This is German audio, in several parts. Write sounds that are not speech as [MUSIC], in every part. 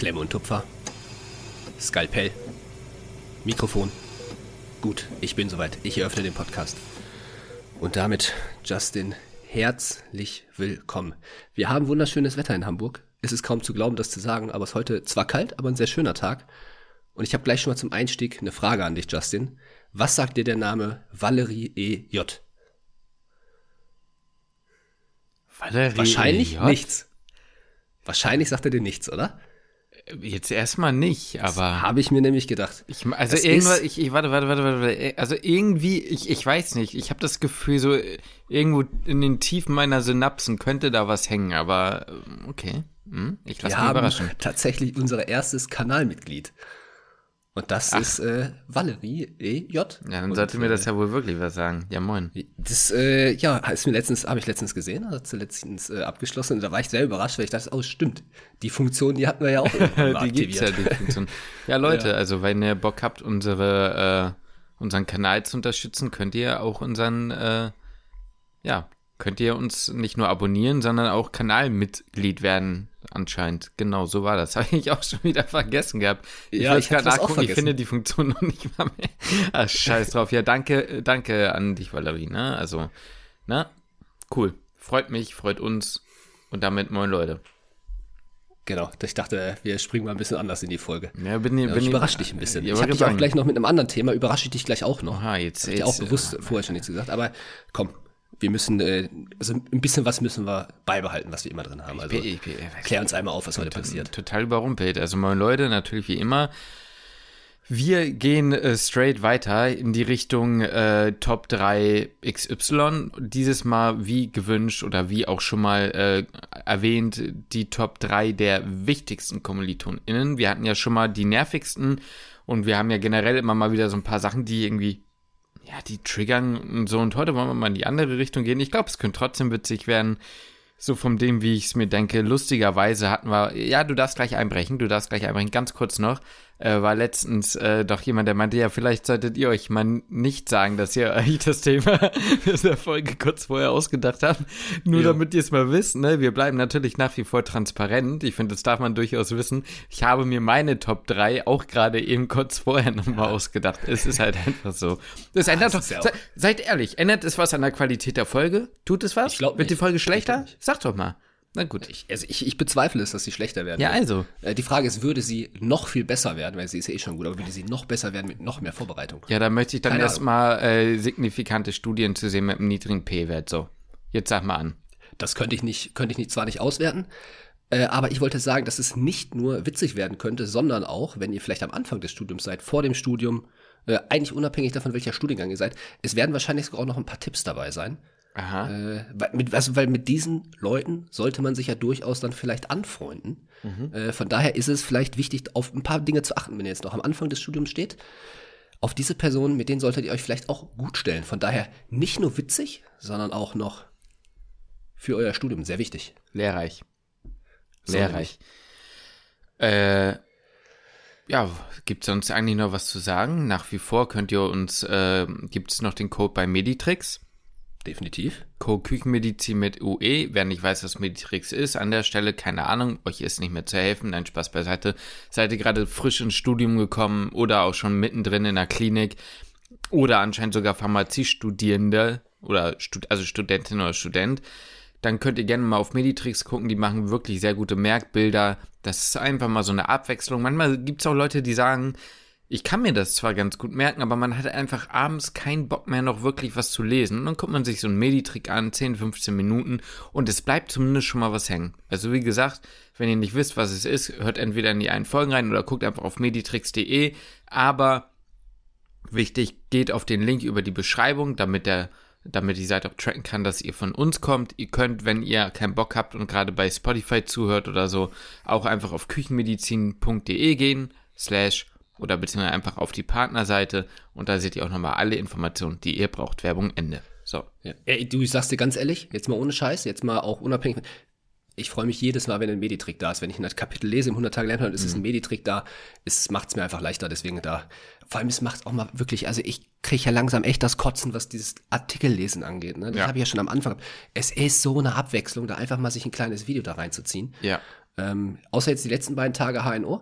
Klemme und Tupfer. Skalpell. Mikrofon. Gut, ich bin soweit. Ich eröffne den Podcast. Und damit, Justin, herzlich willkommen. Wir haben wunderschönes Wetter in Hamburg. Es ist kaum zu glauben, das zu sagen, aber es ist heute zwar kalt, aber ein sehr schöner Tag. Und ich habe gleich schon mal zum Einstieg eine Frage an dich, Justin. Was sagt dir der Name Valerie E. J? Valerie Wahrscheinlich J? nichts. Wahrscheinlich sagt er dir nichts, oder? Jetzt erstmal nicht, aber Habe ich mir nämlich gedacht. ich, also irgendwas, ich, ich warte, warte, warte, warte, also irgendwie, ich, ich weiß nicht, ich habe das Gefühl, so äh, irgendwo in den Tiefen meiner Synapsen könnte da was hängen, aber ähm, okay, hm, ich lasse mich haben überraschen. tatsächlich unser erstes Kanalmitglied. Und das ist äh, Valerie E. J. Ja, dann Und, sollte mir das äh, ja wohl wirklich was sagen. Ja, moin. Das, äh, ja, ist mir letztens, habe ich letztens gesehen, hat sie letztens äh, abgeschlossen. Und da war ich sehr überrascht, weil ich dachte, oh, stimmt. Die Funktion, die hatten wir ja auch [LAUGHS] die gibt's ja, die Funktion. [LAUGHS] Ja, Leute, also wenn ihr Bock habt, unsere, äh, unseren Kanal zu unterstützen, könnt ihr auch unseren, äh, ja, könnt ihr uns nicht nur abonnieren, sondern auch Kanalmitglied werden, anscheinend. Genau, so war das. [LAUGHS] Habe ich auch schon wieder vergessen gehabt. Ja, ich grad das auch nachgucken, ich finde die Funktion [LAUGHS] noch nicht mal mehr. Ah, scheiß drauf. Ja, danke, äh, danke an dich, Valerie, ne? Also, ne? Cool. Freut mich, freut uns. Und damit moin Leute. Genau, ich dachte, wir springen mal ein bisschen anders in die Folge. Ja, bin, Ja, bin ich überrasche dich ein bisschen. Ja, ich habe dich auch gleich noch mit einem anderen Thema, überrasche ich dich gleich auch noch. Aha, jetzt, Hab ich dir jetzt auch bewusst vorher schon nichts gesagt, aber komm, wir müssen, äh, also ein bisschen was müssen wir beibehalten, was wir immer drin haben. Also Ich bin- ich bin- klär uns einmal auf, was heute passiert. Total überrumpelt. Also moin Leute, natürlich wie immer. Wir gehen äh, straight weiter in die Richtung äh, Top 3 XY. Dieses Mal wie gewünscht oder wie auch schon mal äh, erwähnt, die Top 3 der wichtigsten KommilitonInnen. Wir hatten ja schon mal die nervigsten und wir haben ja generell immer mal wieder so ein paar Sachen, die irgendwie, ja, die triggern und so. Und heute wollen wir mal in die andere Richtung gehen. Ich glaube, es könnte trotzdem witzig werden. So von dem, wie ich es mir denke, lustigerweise hatten wir, ja, du darfst gleich einbrechen, du darfst gleich einbrechen, ganz kurz noch, äh, war letztens äh, doch jemand, der meinte, ja, vielleicht solltet ihr euch mal nicht sagen, dass ihr [LAUGHS] euch das Thema [LAUGHS] der Folge kurz vorher ausgedacht habt, nur Jo. damit ihr es mal wisst, ne, wir bleiben natürlich nach wie vor transparent, ich finde, das darf man durchaus wissen, ich habe mir meine Top 3 auch gerade eben kurz vorher nochmal ausgedacht, es ist halt einfach so. [LAUGHS] Das ändert das doch, ja se, seid ehrlich, ändert es was an der Qualität der Folge? Tut es was? Ich Wird die nicht. Folge Ich glaub schlechter? Sag doch mal. Na gut. Ich, also ich, ich bezweifle es, dass sie schlechter werden. Ja, wird. also. Äh, die Frage ist, würde sie noch viel besser werden, weil sie ist ja eh schon gut, aber würde sie noch besser werden mit noch mehr Vorbereitung? Ja, da möchte ich dann erstmal äh, signifikante Studien zu sehen mit einem niedrigen P-Wert. So, jetzt sag mal an. Das könnte ich nicht, könnte ich nicht, zwar nicht auswerten, äh, aber ich wollte sagen, dass es nicht nur witzig werden könnte, sondern auch, wenn ihr vielleicht am Anfang des Studiums seid, vor dem Studium, äh, eigentlich unabhängig davon, welcher Studiengang ihr seid, es werden wahrscheinlich sogar auch noch ein paar Tipps dabei sein. Aha. Äh, weil, mit, also, weil mit diesen Leuten sollte man sich ja durchaus dann vielleicht anfreunden. Äh, von daher ist es vielleicht wichtig, auf ein paar Dinge zu achten, wenn ihr jetzt noch am Anfang des Studiums steht. Auf diese Personen, mit denen solltet ihr euch vielleicht auch gut stellen. Von daher nicht nur witzig, sondern auch noch für euer Studium sehr wichtig. Lehrreich. So Lehrreich. Äh, ja, gibt es sonst eigentlich noch was zu sagen? Nach wie vor könnt ihr uns, äh, gibt es noch den Code bei Meditrix. Definitiv. Code Küchenmedizin mit UE. Wer nicht weiß, was Meditrix ist, an der Stelle, keine Ahnung, euch ist nicht mehr zu helfen. Nein, Spaß beiseite. Seid ihr gerade frisch ins Studium gekommen oder auch schon mittendrin in der Klinik oder anscheinend sogar Pharmaziestudierende oder Stud also Studentin oder Student, dann könnt ihr gerne mal auf Meditrix gucken. Die machen wirklich sehr gute Merkbilder. Das ist einfach mal so eine Abwechslung. Manchmal gibt es auch Leute, die sagen, ich kann mir das zwar ganz gut merken, aber man hat einfach abends keinen Bock mehr, noch wirklich was zu lesen. Und dann guckt man sich so einen Meditrick an, 10, 15 Minuten, und es bleibt zumindest schon mal was hängen. Also wie gesagt, wenn ihr nicht wisst, was es ist, hört entweder in die einen Folgen rein oder guckt einfach auf meditrix.de. Aber wichtig, geht auf den Link über die Beschreibung, damit der damit die Seite auch tracken kann, dass ihr von uns kommt. Ihr könnt, wenn ihr keinen Bock habt und gerade bei Spotify zuhört oder so, auch einfach auf küchenmedizin.de gehen, slash oder beziehungsweise einfach auf die Partnerseite und da seht ihr auch nochmal alle Informationen, die ihr braucht. Werbung Ende. So. Ja. Ey, du, ich sag's dir ganz ehrlich, jetzt mal ohne Scheiß, jetzt mal auch unabhängig. Ich freue mich jedes Mal, wenn ein Meditrick da ist. Wenn ich ein Kapitel lese im 100 Tage Lernplan, ist es ein Meditrick da. Es macht's mir einfach leichter, deswegen da. Vor allem, es macht auch mal wirklich, also ich kriege ja langsam echt das Kotzen, was dieses Artikellesen angeht. Ne? Das Ja. habe ich ja schon am Anfang. Es ist so eine Abwechslung, da einfach mal sich ein kleines Video da reinzuziehen. Ja. Ähm, außer jetzt die letzten beiden Tage HNO.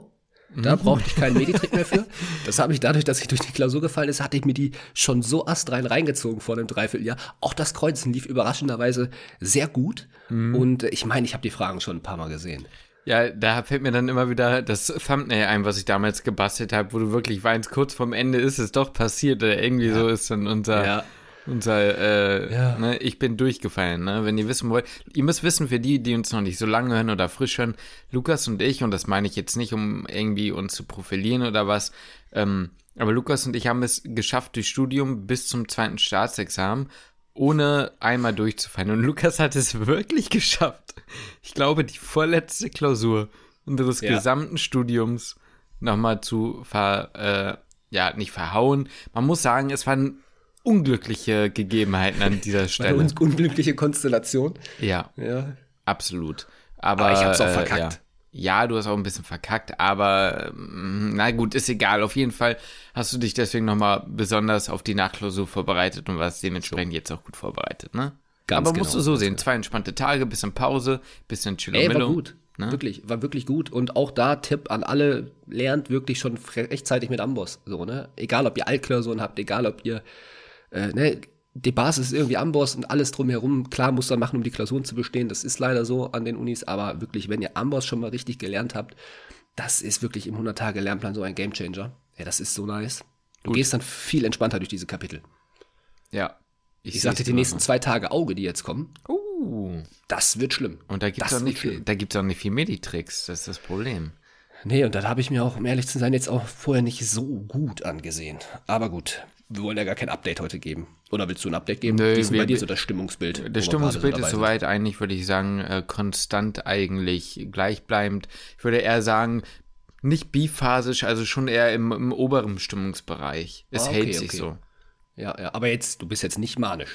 Da brauchte ich keinen [LAUGHS] Meditrick mehr für. Das habe ich dadurch, dass ich durch die Klausur gefallen ist, hatte ich mir die schon so astrein reingezogen vor einem Dreivierteljahr. Auch das Kreuzen lief überraschenderweise sehr gut. Und äh, ich meine, ich habe die Fragen schon ein paar Mal gesehen. Ja, da fällt mir dann immer wieder das Thumbnail ein, was ich damals gebastelt habe, wo du wirklich weinst, kurz vorm Ende ist es doch passiert. Oder irgendwie so ist dann unser, Ja. Unser äh, Ja. ne, ich bin durchgefallen, ne? Wenn ihr wissen wollt, ihr müsst wissen, für die, die uns noch nicht so lange hören oder frisch hören, Lukas und ich, und das meine ich jetzt nicht, um irgendwie uns zu profilieren oder was, ähm, aber Lukas und ich haben es geschafft durch Studium bis zum zweiten Staatsexamen, ohne einmal durchzufallen. Und Lukas hat es wirklich geschafft. Ich glaube, die vorletzte Klausur unseres Ja. gesamten Studiums nochmal zu ver, äh, ja, nicht verhauen. Man muss sagen, es waren unglückliche Gegebenheiten an dieser Eine Stelle. un unglückliche Konstellation. Ja, Ja. absolut. Aber, Aber ich hab's auch äh, verkackt. Ja. ja, du hast auch ein bisschen verkackt, aber ähm, na gut, ist egal. Auf jeden Fall hast du dich deswegen nochmal besonders auf die Nachklausur vorbereitet und warst dementsprechend jetzt auch gut vorbereitet, ne? Ganz aber musst genau, du so sehen, zwei entspannte Tage, bisschen Pause, bisschen Ey, war Chillomillo. gut. Ne? Wirklich, war wirklich gut. Und auch da Tipp an alle, lernt wirklich schon rechtzeitig mit Amboss. So, ne? Egal, ob ihr Altklausuren habt, egal, ob ihr, äh, ne, die Basis ist irgendwie Amboss und alles drumherum. Klar, muss man machen, um die Klausuren zu bestehen. Das ist leider so an den Unis. Aber wirklich, wenn ihr Amboss schon mal richtig gelernt habt, das ist wirklich im 100-Tage-Lernplan so ein Gamechanger. Ja, das ist so nice. Du gehst dann viel entspannter durch diese Kapitel. Ja. Ich sagte, die nächsten zwei Tage Auge, die jetzt kommen, Uh, das wird schlimm. und da gibt's Das auch nicht wird viel, da gibt's auch nicht viel Meditricks, das ist das Problem. Nee, und dann habe ich mir auch, um ehrlich zu sein, jetzt auch vorher nicht so gut angesehen. Aber gut, wir wollen ja gar kein Update heute geben. Oder willst du ein Update geben? Nö, Wie ist wir- bei dir so das Stimmungsbild? Das Stimmungsbild ist soweit eigentlich, würde ich sagen, äh, konstant eigentlich gleichbleibend. Ich würde eher sagen, nicht biphasisch, also schon eher im, im oberen Stimmungsbereich. Es Ah, okay, hält sich okay. so. Ja, ja, aber jetzt, du bist jetzt nicht manisch.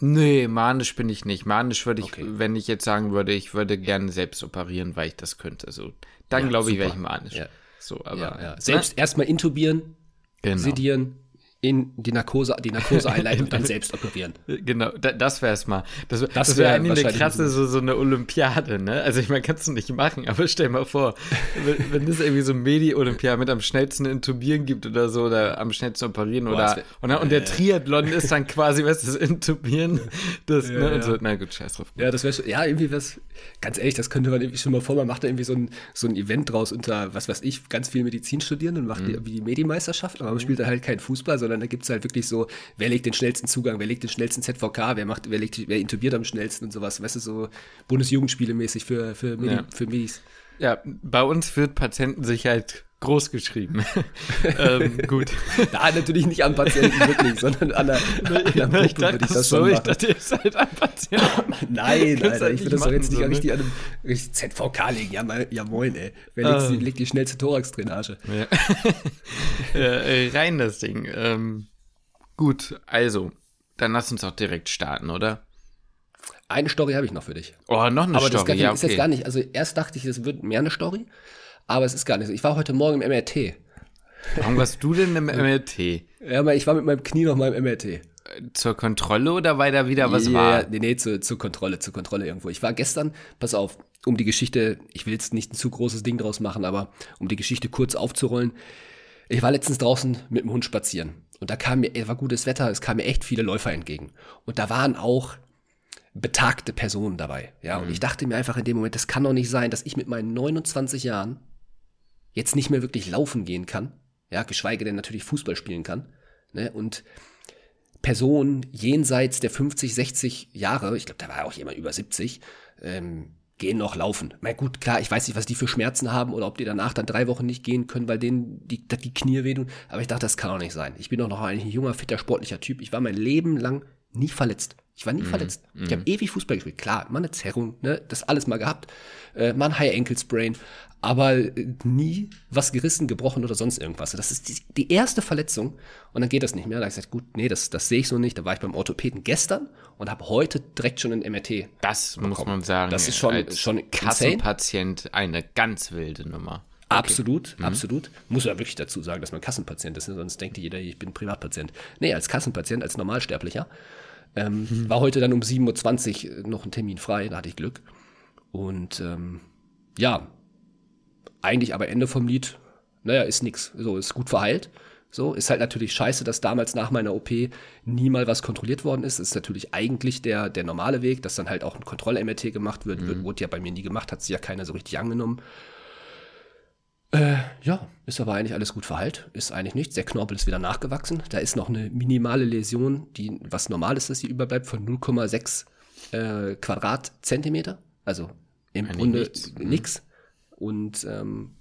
Nee, manisch bin ich nicht. Manisch würde ich, Okay. wenn ich jetzt sagen würde, ich würde gerne selbst operieren, weil ich das könnte. So, dann Ja, glaube ich, wäre ich manisch. Ja. So, aber Ja, ja. Selbst erstmal intubieren, ne? genau. sedieren, in die Narkose, die Narkose einleiten und [LAUGHS] dann selbst operieren. Genau, da, das wär's mal. Das, Das das wäre wär eigentlich eine krasse, so, so eine Olympiade, ne? Also ich meine, kannst du nicht machen, aber stell mal vor, wenn, wenn es irgendwie so Medi-Olympiade mit am schnellsten intubieren gibt oder so, oder am schnellsten operieren Boah, oder das wär- und, dann- und der Triathlon ist dann quasi, was das Intubieren, das, ne? Und so, na gut, scheiß drauf. Ja, das wäre ja, irgendwie was, ganz ehrlich, das könnte man irgendwie schon mal vor, man macht da irgendwie so ein, so ein Event draus unter, was weiß ich, ganz viel Medizin studieren und macht die, wie die Medimeisterschaft, aber man spielt da halt keinen Fußball, sondern da gibt's halt wirklich so, wer legt den schnellsten Zugang, wer legt den schnellsten ZVK, wer macht, wer legt, wer intubiert am schnellsten und sowas, weißt du, so Bundesjugendspiele mäßig für, für, Medi, Ja. für Medis. Ja, bei uns wird Patientensicherheit groß geschrieben. [LAUGHS] ähm, gut. Na, natürlich nicht am Patienten wirklich, sondern an der, [LAUGHS] an der ich dachte, würde ich das so, schon ich machen. dachte, ihr seid ein Patient. [LAUGHS] Nein, Kannst Alter, halt ich nicht würde das doch jetzt nicht so, ne? richtig an einem richtig ZVK legen. Ja, mal, ja moin, ey. Wer legt, Ah. die, legt die schnellste Thorax-Drainage? Ja. äh, rein das Ding. Ähm, gut, also, dann lass uns auch direkt starten, oder? Eine Story habe ich noch für dich. Oh, noch eine Aber das ist, Story, gar, ja, ist jetzt okay. gar nicht, also erst dachte ich, es wird mehr eine Story, aber es ist gar nicht so. Ich war heute Morgen im MRT. Warum warst du denn im MRT? Ja, aber ich war mit meinem Knie noch mal im MRT. Zur Kontrolle oder weil da wieder was ja, war? Nee, nee, zur, zur Kontrolle, zur Kontrolle irgendwo. Ich war gestern, pass auf, um die Geschichte, ich will jetzt nicht ein zu großes Ding draus machen, aber um die Geschichte kurz aufzurollen. Ich war letztens draußen mit dem Hund spazieren und da kam mir, es war gutes Wetter, es kamen mir echt viele Läufer entgegen. Und da waren auch betagte Personen dabei. Ja, und ich dachte mir einfach in dem Moment, das kann doch nicht sein, dass ich mit meinen 29 Jahren jetzt nicht mehr wirklich laufen gehen kann. Ja, geschweige denn natürlich Fußball spielen kann. Ne? Und Personen jenseits der 50, 60 Jahre, ich glaube, da war auch jemand über 70, ähm, gehen noch laufen. Na gut, klar, ich weiß nicht, was die für Schmerzen haben oder ob die danach dann drei Wochen nicht gehen können, weil denen die, die Knie wehtun. Aber ich dachte, das kann doch nicht sein. Ich bin doch noch ein junger, fitter, sportlicher Typ. Ich war mein Leben lang nie verletzt. Ich war nie verletzt. Ich habe ewig Fußball gespielt. Klar, mal eine Zerrung, ne, das alles mal gehabt. Äh, mal ein High Ankle Sprain, aber äh, nie was gerissen, gebrochen oder sonst irgendwas. Das ist die, die erste Verletzung und dann geht das nicht mehr. Da habe ich gesagt, gut, nee, das, das sehe ich so nicht. Da war ich beim Orthopäden gestern und habe heute direkt schon ein MRT. Das muss man sagen. Das ist schon- als schon insane. Kassenpatient eine ganz wilde Nummer. Absolut, Mhm. absolut. Muss ja wirklich dazu sagen, dass man Kassenpatient ist, ne? sonst denkt jeder, ich bin Privatpatient. Nee, als Kassenpatient, als Normalsterblicher. Ähm, Mhm. War heute dann um 7.20 Uhr noch ein Termin frei, da hatte ich Glück. Und ähm, ja, eigentlich aber Ende vom Lied, naja, ist nix. So, ist gut verheilt. So, ist halt natürlich scheiße, dass damals nach meiner OP nie mal was kontrolliert worden ist. Das ist natürlich eigentlich der, der normale Weg, dass dann halt auch ein Kontroll-MRT gemacht wird. wird. Wurde ja bei mir nie gemacht, hat sie ja keiner so richtig angenommen. Äh, ja, ist aber eigentlich alles gut verheilt. Ist eigentlich nichts. Der Knorpel ist wieder nachgewachsen. Da ist noch eine minimale Läsion, die was normal ist, dass sie überbleibt, von 0,6 äh, Quadratzentimeter. Also im Grunde nichts. nix. Und ähm,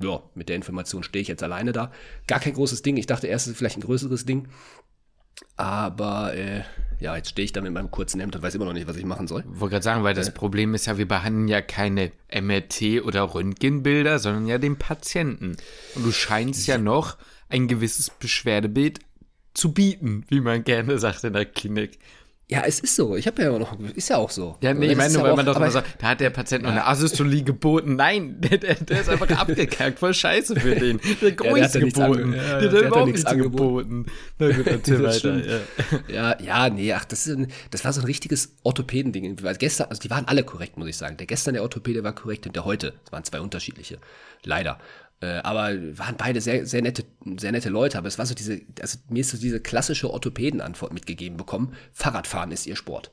ja, mit der Information stehe ich jetzt alleine da. Gar kein großes Ding. Ich dachte erst, es ist vielleicht ein größeres Ding. Aber äh, ja, jetzt stehe ich da mit meinem kurzen Hemd und weiß immer noch nicht, was ich machen soll. Wollte gerade sagen, weil das Problem ist ja, wir behandeln ja keine MRT oder Röntgenbilder, sondern ja den Patienten. Und du scheinst ja noch ein gewisses Beschwerdebild zu bieten, wie man gerne sagt in der Klinik. Ja, es ist so. Ich habe ja immer noch, ist ja auch so. Ja, nee, ich Das meine nur, ja weil man doch immer sagt, da hat der Patient noch eine Asystolie geboten. Nein, [LAUGHS] der, der, der ist einfach abgekackt, voll scheiße für [LAUGHS] den. Der hat gar ja geboten. ange- ja, der, ja, hat der hat ja überhaupt nichts nichts geboten. Na gut, [LAUGHS] erzähl Das weiter. Ja. Ja, ja, nee, ach, das, ist ein, das war so ein richtiges Orthopädending. Weil gestern, also die waren alle korrekt, muss ich sagen. Der gestern der Orthopäde war korrekt und der heute. Das waren zwei unterschiedliche. Leider. Äh, aber waren beide sehr, sehr nette, sehr nette Leute. Aber es war so diese, also mir ist so diese klassische Orthopädenantwort mitgegeben bekommen. Fahrradfahren ist ihr Sport.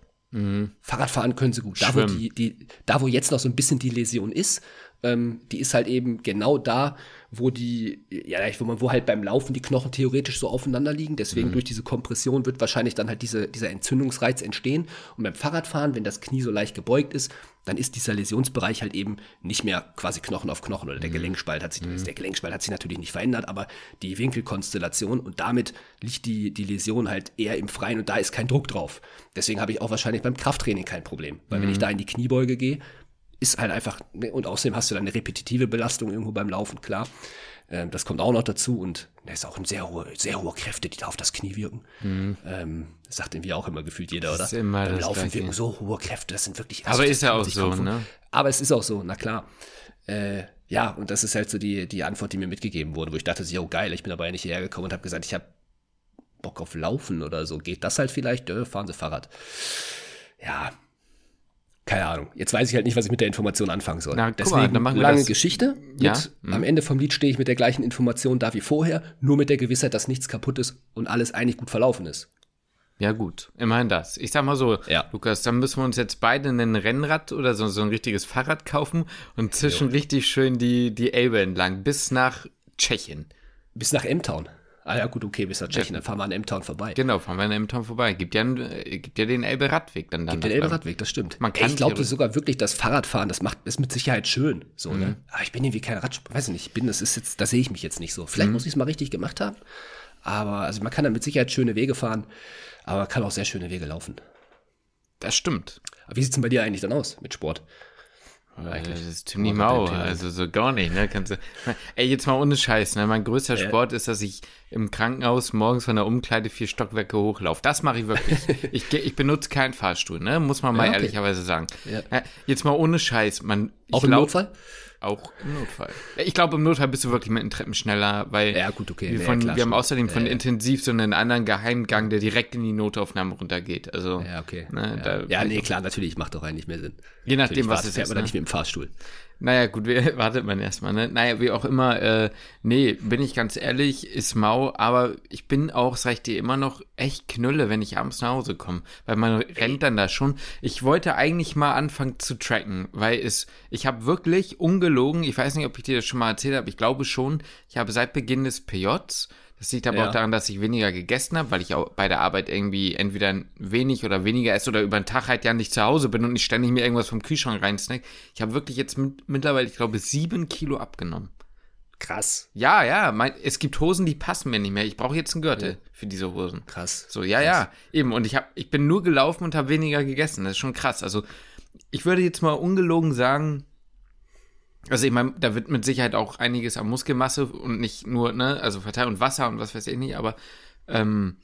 Fahrradfahren können sie gut. Da wo, die, die, da, wo jetzt noch so ein bisschen die Läsion ist, ähm, die ist halt eben genau da, wo die, ja, wo man, wo halt beim Laufen die Knochen theoretisch so aufeinander liegen. Deswegen durch diese Kompression wird wahrscheinlich dann halt diese, dieser Entzündungsreiz entstehen. Und beim Fahrradfahren, wenn das Knie so leicht gebeugt ist, dann ist dieser Läsionsbereich halt eben nicht mehr quasi Knochen auf Knochen oder der Gelenkspalt hat sich, der Gelenkspalt hat sich natürlich nicht verändert, aber die Winkelkonstellation und damit liegt die, die Läsion halt eher im Freien und da ist kein Druck drauf. Deswegen habe ich auch wahrscheinlich beim Krafttraining kein Problem. Weil wenn ich da in die Kniebeuge gehe, ist halt einfach, ne, und außerdem hast du dann eine repetitive Belastung irgendwo beim Laufen, klar. Ähm, das kommt auch noch dazu und da ist auch ein sehr hohe, sehr hohe Kräfte, die da auf das Knie wirken. Ähm, das sagt irgendwie auch immer gefühlt jeder, oder? ist immer beim das Laufen Gleiche. wirken so hohe Kräfte, das sind wirklich. Aber das ist ja auch so, vor- ne? Aber es ist auch so, na klar. Äh, ja, und das ist halt so die, die Antwort, die mir mitgegeben wurde, wo ich dachte, oh geil, ich bin aber ja nicht hierher gekommen und habe gesagt, ich habe Bock auf Laufen oder so. Geht das halt vielleicht? Äh, fahren Sie Fahrrad. Ja, keine Ahnung. Jetzt weiß ich halt nicht, was ich mit der Information anfangen soll. Na, guck mal, Deswegen dann machen wir lange das- Geschichte. Ja, mhm. Am Ende vom Lied stehe ich mit der gleichen Information da wie vorher, nur mit der Gewissheit, dass nichts kaputt ist und alles eigentlich gut verlaufen ist. Ja, gut. Immerhin das. Ich sag mal so, Ja. Lukas, dann müssen wir uns jetzt beide ein Rennrad oder so, so ein richtiges Fahrrad kaufen und zischen richtig schön die, die Elbe entlang bis nach Tschechien. Bis nach M-Town. Ah ja, gut, okay, bis nach Tschechien, dann fahren wir an M-Town vorbei. Genau, fahren wir in Emtown vorbei. Gibt ja, einen, äh, gibt ja den Elbe-Radweg dann. dann Den Elbe-Radweg, das stimmt. Man kann ich glaube sogar wirklich, das Fahrradfahren, das macht ist mit Sicherheit schön. So, Mhm. ne? Aber ich bin irgendwie kein Radsport, weiß ich nicht, ich bin, das ist jetzt, da sehe ich mich jetzt nicht so. Vielleicht Mhm. muss ich es mal richtig gemacht haben. Aber also man kann da mit Sicherheit schöne Wege fahren, aber man kann auch sehr schöne Wege laufen. Das stimmt. Aber wie sieht's denn bei dir eigentlich dann aus mit Sport? Äh, Das ist ziemlich mau, also so gar nicht, ne? Kannst du, ey, jetzt mal ohne Scheiß, ne? Mein größter Sport ist, dass ich im Krankenhaus morgens von der Umkleide vier Stockwerke hochlaufe. Das mache ich wirklich. [LAUGHS] ich, ich benutze keinen Fahrstuhl, ne? Muss man mal Ja, okay. ehrlicherweise sagen. Ja. Äh, Jetzt mal ohne Scheiß, man. Auch im glaub- Notfall? Auch im Notfall. Ich glaube, im Notfall bist du wirklich mit den Treppen schneller, weil Ja, gut, okay. wir, Ja, von, klar, wir haben außerdem von Intensiv so einen anderen Geheimgang, der direkt in die Notaufnahme runtergeht. Also, Ja, okay. Ne, ja. ja, nee, klar, natürlich, macht doch eigentlich mehr Sinn. Je nachdem, Natürlich was es ist. dann Ne? nicht mit dem Fahrstuhl. Naja, gut, wir, [LAUGHS] wartet man erstmal, ne? Naja, wie auch immer, äh, nee, bin ich ganz ehrlich, ist mau, aber ich bin auch, sag ich dir, immer noch echt knülle, wenn ich abends nach Hause komme, weil man rennt dann da schon. Ich wollte eigentlich mal anfangen zu tracken, weil es, ich habe wirklich ungelogen, ich weiß nicht, ob ich dir das schon mal erzählt habe, ich glaube schon, ich habe seit Beginn des PJs, das liegt aber Ja. auch daran, dass ich weniger gegessen habe, weil ich auch bei der Arbeit irgendwie entweder wenig oder weniger esse oder über den Tag halt ja nicht zu Hause bin und nicht ständig mir irgendwas vom Kühlschrank reinsnack. Ich habe wirklich jetzt mit, mittlerweile, ich glaube, sieben Kilo abgenommen. Krass, Ja, ja, mein, es gibt Hosen, die passen mir nicht mehr. Ich brauche jetzt einen Gürtel für diese Hosen. krass. So, ja, ja, eben. Und ich, hab, ich bin nur gelaufen und habe weniger gegessen. Das ist schon krass. Also, ich würde jetzt mal ungelogen sagen, also ich meine, da wird mit Sicherheit auch einiges an Muskelmasse und nicht nur, ne, also Verteilung und Wasser und was weiß ich nicht, aber ähm,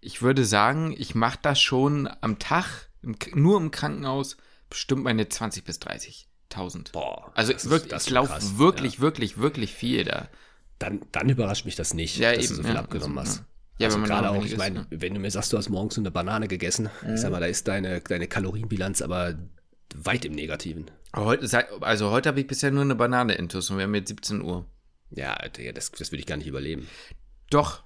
ich würde sagen, ich mache das schon am Tag, im, nur im Krankenhaus, bestimmt meine 20 bis 30.000. Boah, Also das ist- wirklich, ist ich laufe wirklich, wirklich, wirklich viel da. Dann, dann überrascht mich das nicht, Ja, dass eben, du so viel ja, abgenommen also, hast. ja. Ja, also wenn man gerade auch, ich meine, ne? wenn du mir sagst, du hast morgens so eine Banane gegessen, ich sag mal, da ist deine, deine Kalorienbilanz aber weit im Negativen. Heute, also heute habe ich bisher nur eine Banane intus und wir haben jetzt 17 Uhr. Ja, das, das würde ich gar nicht überleben. Doch.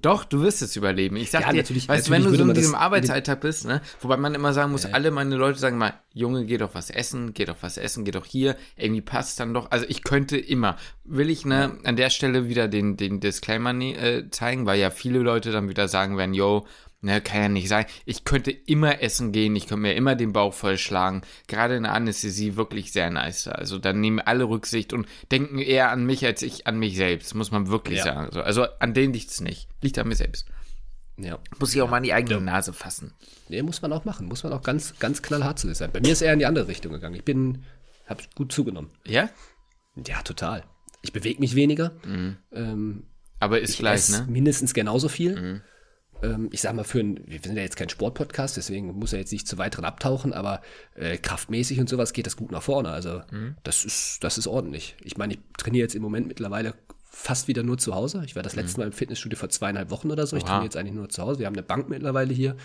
Doch, du wirst es überleben. Ich sag Ja, dir, natürlich- weißt du, natürlich wenn du so in diesem Arbeitsalltag bist, ne, wobei man immer sagen muss, alle meine Leute sagen mal, Junge, geh doch was essen, geh doch was essen, geh doch hier, irgendwie passt dann doch. Also ich könnte immer. Will ich ne, an der Stelle wieder den, den Disclaimer ne, äh, zeigen, weil ja viele Leute dann wieder sagen werden, yo, ne, kann ja nicht sein. Ich könnte immer essen gehen, ich könnte mir immer den Bauch vollschlagen. Gerade in der Anästhesie wirklich sehr nice. Also dann nehmen alle Rücksicht und denken eher an mich als ich an mich selbst, muss man wirklich Ja. sagen. Also, also an denen liegt's nicht. Liegt an mir selbst. Ja. Muss ich auch mal an die eigene Nase fassen. Nee, muss man auch machen. Muss man auch ganz, ganz knallhart zu sein. Bei mir ist eher in die andere Richtung gegangen. Ich bin, habe gut zugenommen. Ja? Ja, total. Ich bewege mich weniger. Ähm, Aber ist ich gleich, ne? Mhm. mindestens genauso viel. Ähm, ich sag mal, für ein, wir sind ja jetzt kein Sportpodcast, deswegen muss er jetzt nicht zu weiteren abtauchen, aber äh, kraftmäßig und sowas geht das gut nach vorne. Also Mhm. das ist, das ist ordentlich. Ich meine, ich trainiere jetzt im Moment mittlerweile fast wieder nur zu Hause. Ich war das letzte Mal im Fitnessstudio vor zweieinhalb Wochen oder so. Ich Mhm. Oha. trainiere jetzt eigentlich nur zu Hause. Wir haben eine Bank mittlerweile hier,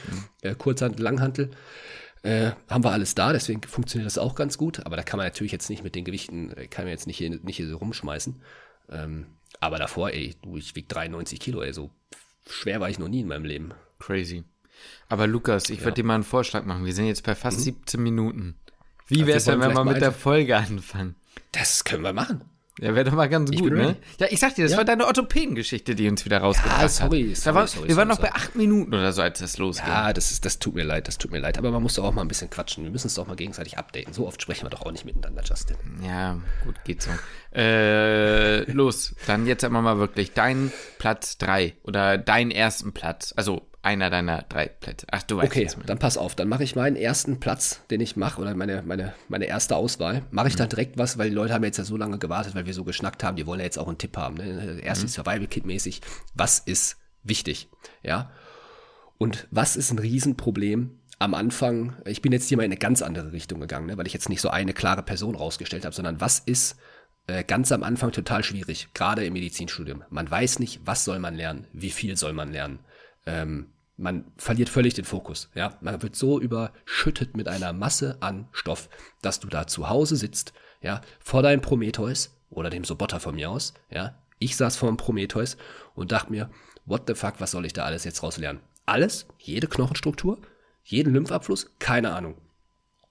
äh, Kurzhantel, Langhantel. Äh, haben wir alles da, deswegen funktioniert das auch ganz gut. Aber da kann man natürlich jetzt nicht mit den Gewichten, äh, kann man jetzt nicht hier, nicht hier so rumschmeißen. Ähm, aber davor, ey, du, ich wieg 93 Kilo, ey, so schwer war ich noch nie in meinem Leben. Crazy. Aber Lukas, ich würde dir mal einen Vorschlag machen. Wir sind jetzt bei fast 17 Minuten. Wie wäre es denn, wenn wir vielleicht mit mal der Folge anfangen? Das können wir machen. Ja, wäre doch mal ganz gut, bin ne? ready. Ja, ich sag dir, das Ja. war deine Orthopäden-Geschichte, die uns wieder rausgebracht Ja, sorry, hat. sorry, da war, sorry, wir waren noch bei acht Minuten oder so, als das losging. Ja, das, ist, das tut mir leid, das tut mir leid. Aber man muss doch auch mal ein bisschen quatschen. Wir müssen uns doch mal gegenseitig updaten. So oft sprechen wir doch auch nicht miteinander, Justin. Ja, gut, geht so. Äh, los, dann jetzt einmal mal wirklich dein Platz drei oder deinen ersten Platz. Also einer deiner drei Plätze. Ach, du weißt Okay, dann pass auf. Dann mache ich meinen ersten Platz, den ich mache, oder meine, meine, meine erste Auswahl. Mache ich dann direkt was, weil die Leute haben jetzt ja so lange gewartet, weil wir so geschnackt haben. Die wollen ja jetzt auch einen Tipp haben. Ne? Erst Survival-Kit-mäßig. Was ist wichtig? Ja. Und was ist ein Riesenproblem am Anfang? Ich bin jetzt hier mal in eine ganz andere Richtung gegangen, ne? weil ich jetzt nicht so eine klare Person rausgestellt habe, sondern was ist äh, ganz am Anfang total schwierig, gerade im Medizinstudium. Man weiß nicht, was soll man lernen, wie viel soll man lernen. Ähm, man verliert völlig den Fokus. Ja, man wird so überschüttet mit einer Masse an Stoff, dass du da zu Hause sitzt, ja, vor deinem Prometheus oder dem Sobotter von mir aus, ja. Ich saß vor dem Prometheus und dachte mir, what the fuck, was soll ich da alles jetzt rauslernen? Alles, jede Knochenstruktur, jeden Lymphabfluss, keine Ahnung.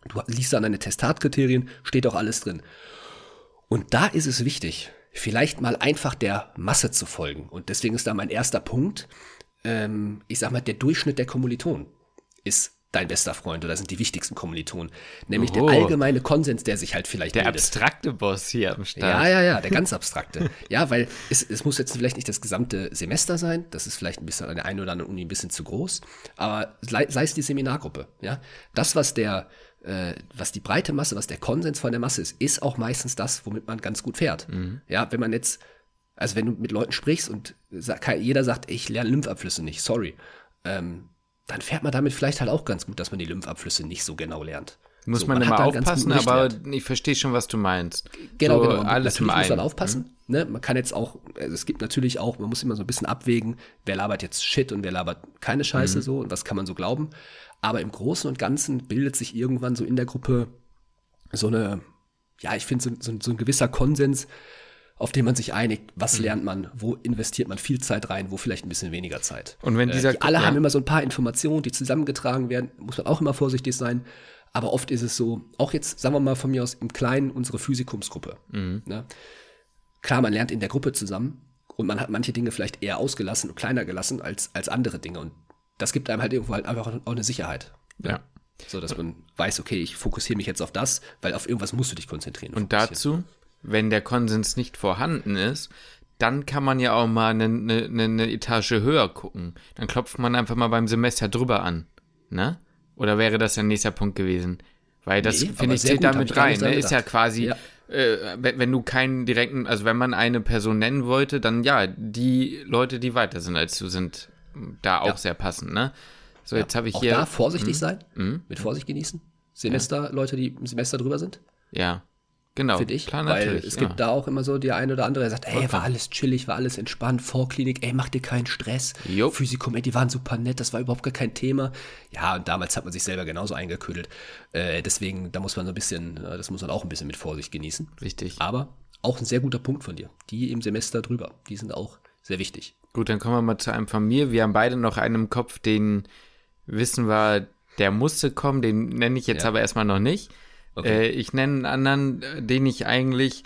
Du liest dann deine Testatkriterien, steht auch alles drin. Und da ist es wichtig, vielleicht mal einfach der Masse zu folgen. Und deswegen ist da mein erster Punkt, ähm, ich sag mal, der Durchschnitt der Kommilitonen ist dein bester Freund oder sind die wichtigsten Kommilitonen. Nämlich Oho. der allgemeine Konsens, der sich halt vielleicht Der bildet. abstrakte Boss hier am Start. Ja, ja, ja, der ganz abstrakte. ja, weil es, es muss jetzt vielleicht nicht das gesamte Semester sein, das ist vielleicht ein bisschen an der einen oder anderen Uni ein bisschen zu groß, aber sei, sei es die Seminargruppe, ja. Das, was der, äh, was die breite Masse, was der Konsens von der Masse ist, ist auch meistens das, womit man ganz gut fährt. Ja, wenn man jetzt, also wenn du mit Leuten sprichst und jeder sagt, ich lerne Lymphabflüsse nicht, sorry, ähm, dann fährt man damit vielleicht halt auch ganz gut, dass man die Lymphabflüsse nicht so genau lernt. Muss so, man, hat immer aufpassen, aber ich verstehe schon, was du meinst. Genau, so, genau. Alles natürlich muss man aufpassen. Ne? Man kann jetzt auch, also es gibt natürlich auch, man muss immer so ein bisschen abwägen, wer labert jetzt Shit und wer labert keine Scheiße so und was kann man so glauben. Aber im Großen und Ganzen bildet sich irgendwann so in der Gruppe so eine, ja, ich finde so, so, so ein gewisser Konsens, auf den man sich einigt, was Mhm. lernt man, wo investiert man viel Zeit rein, wo vielleicht ein bisschen weniger Zeit. Und wenn dieser- äh, die alle ja. haben immer so ein paar Informationen, die zusammengetragen werden, muss man auch immer vorsichtig sein. Aber oft ist es so, auch jetzt, sagen wir mal von mir aus, im Kleinen unsere Physikumsgruppe. Mhm. Ne? Klar, man lernt in der Gruppe zusammen und man hat manche Dinge vielleicht eher ausgelassen und kleiner gelassen als, als andere Dinge. Und das gibt einem halt irgendwo halt einfach auch eine Sicherheit. Ja. So, dass man weiß, okay, ich fokussiere mich jetzt auf das, weil auf irgendwas musst du dich konzentrieren. Und dazu, wenn der Konsens nicht vorhanden ist, dann kann man ja auch mal eine, eine, eine Etage höher gucken. Dann klopft man einfach mal beim Semester drüber an. Ne? Oder wäre das ein nächster Punkt gewesen? Weil das, Nee, finde ich, zählt gut, damit rein. Ne? Ist ja quasi, Ja. äh, wenn, du keinen direkten, also wenn man eine Person nennen wollte, dann ja, die Leute, die weiter sind als du, sind da auch Ja. sehr passend. Ne? So, jetzt habe ich auch hier. Da vorsichtig sein, mit Vorsicht genießen. Semester, Leute, die im Semester drüber sind. Ja. Genau, Finde ich. klar, weil es ja. gibt da auch immer so die eine oder andere, der sagt, ey, war alles chillig, war alles entspannt, Vorklinik, ey, mach dir keinen Stress. Jo. Physikum, ey, die waren super nett, das war überhaupt gar kein Thema. Ja, und damals hat man sich selber genauso eingeködelt. Äh, deswegen, da muss man so ein bisschen, äh, das muss man auch ein bisschen mit Vorsicht genießen. Richtig. Aber auch ein sehr guter Punkt von dir. Die im Semester drüber, die sind auch sehr wichtig. Gut, dann kommen wir mal zu einem von mir. Wir haben beide noch einen im Kopf, den wissen wir, der musste kommen, den nenne ich jetzt Ja. aber erstmal noch nicht. Okay. Äh, ich nenne einen anderen, äh, den ich eigentlich,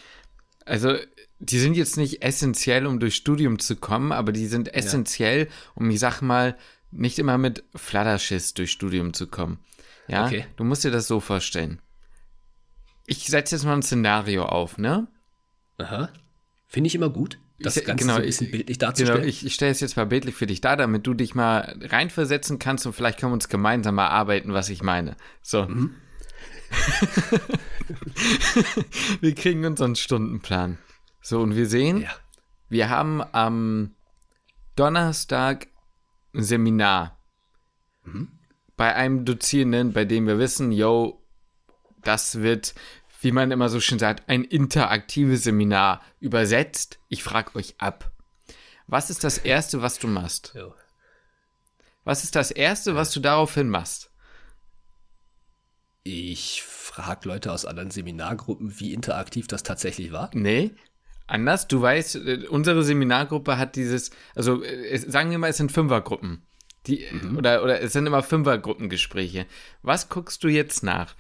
also die sind jetzt nicht essentiell, um durchs Studium zu kommen, aber die sind essentiell, um, ich sag mal, nicht immer mit Flatterschiss durchs Studium zu kommen. Ja, Okay. du musst dir das so vorstellen. Ich setze jetzt mal ein Szenario auf, ne? Aha. Finde ich immer gut, das Ich- Ganze genau, so ein bisschen ich- bildlich Genau, darzustellen. ich, ich stelle es jetzt mal bildlich für dich da, damit du dich mal reinversetzen kannst und vielleicht können wir uns gemeinsam mal arbeiten, was ich meine. So. Mhm. [LAUGHS] wir kriegen unseren Stundenplan. So, und wir sehen, ja. wir haben am Donnerstag ein Seminar Mhm. bei einem Dozierenden, bei dem wir wissen, yo, das wird, wie man immer so schön sagt, ein interaktives Seminar übersetzt. Ich frage euch ab. Was ist das Erste, was du machst? Was ist das Erste, was du daraufhin machst? Ich frage Leute aus anderen Seminargruppen, wie interaktiv das tatsächlich war. Nee, anders. Du weißt, äh, unsere Seminargruppe hat dieses, also äh, sagen wir mal, es sind Fünfergruppen. Die, Mhm. oder, oder es sind immer Fünfergruppengespräche. Was guckst du jetzt nach?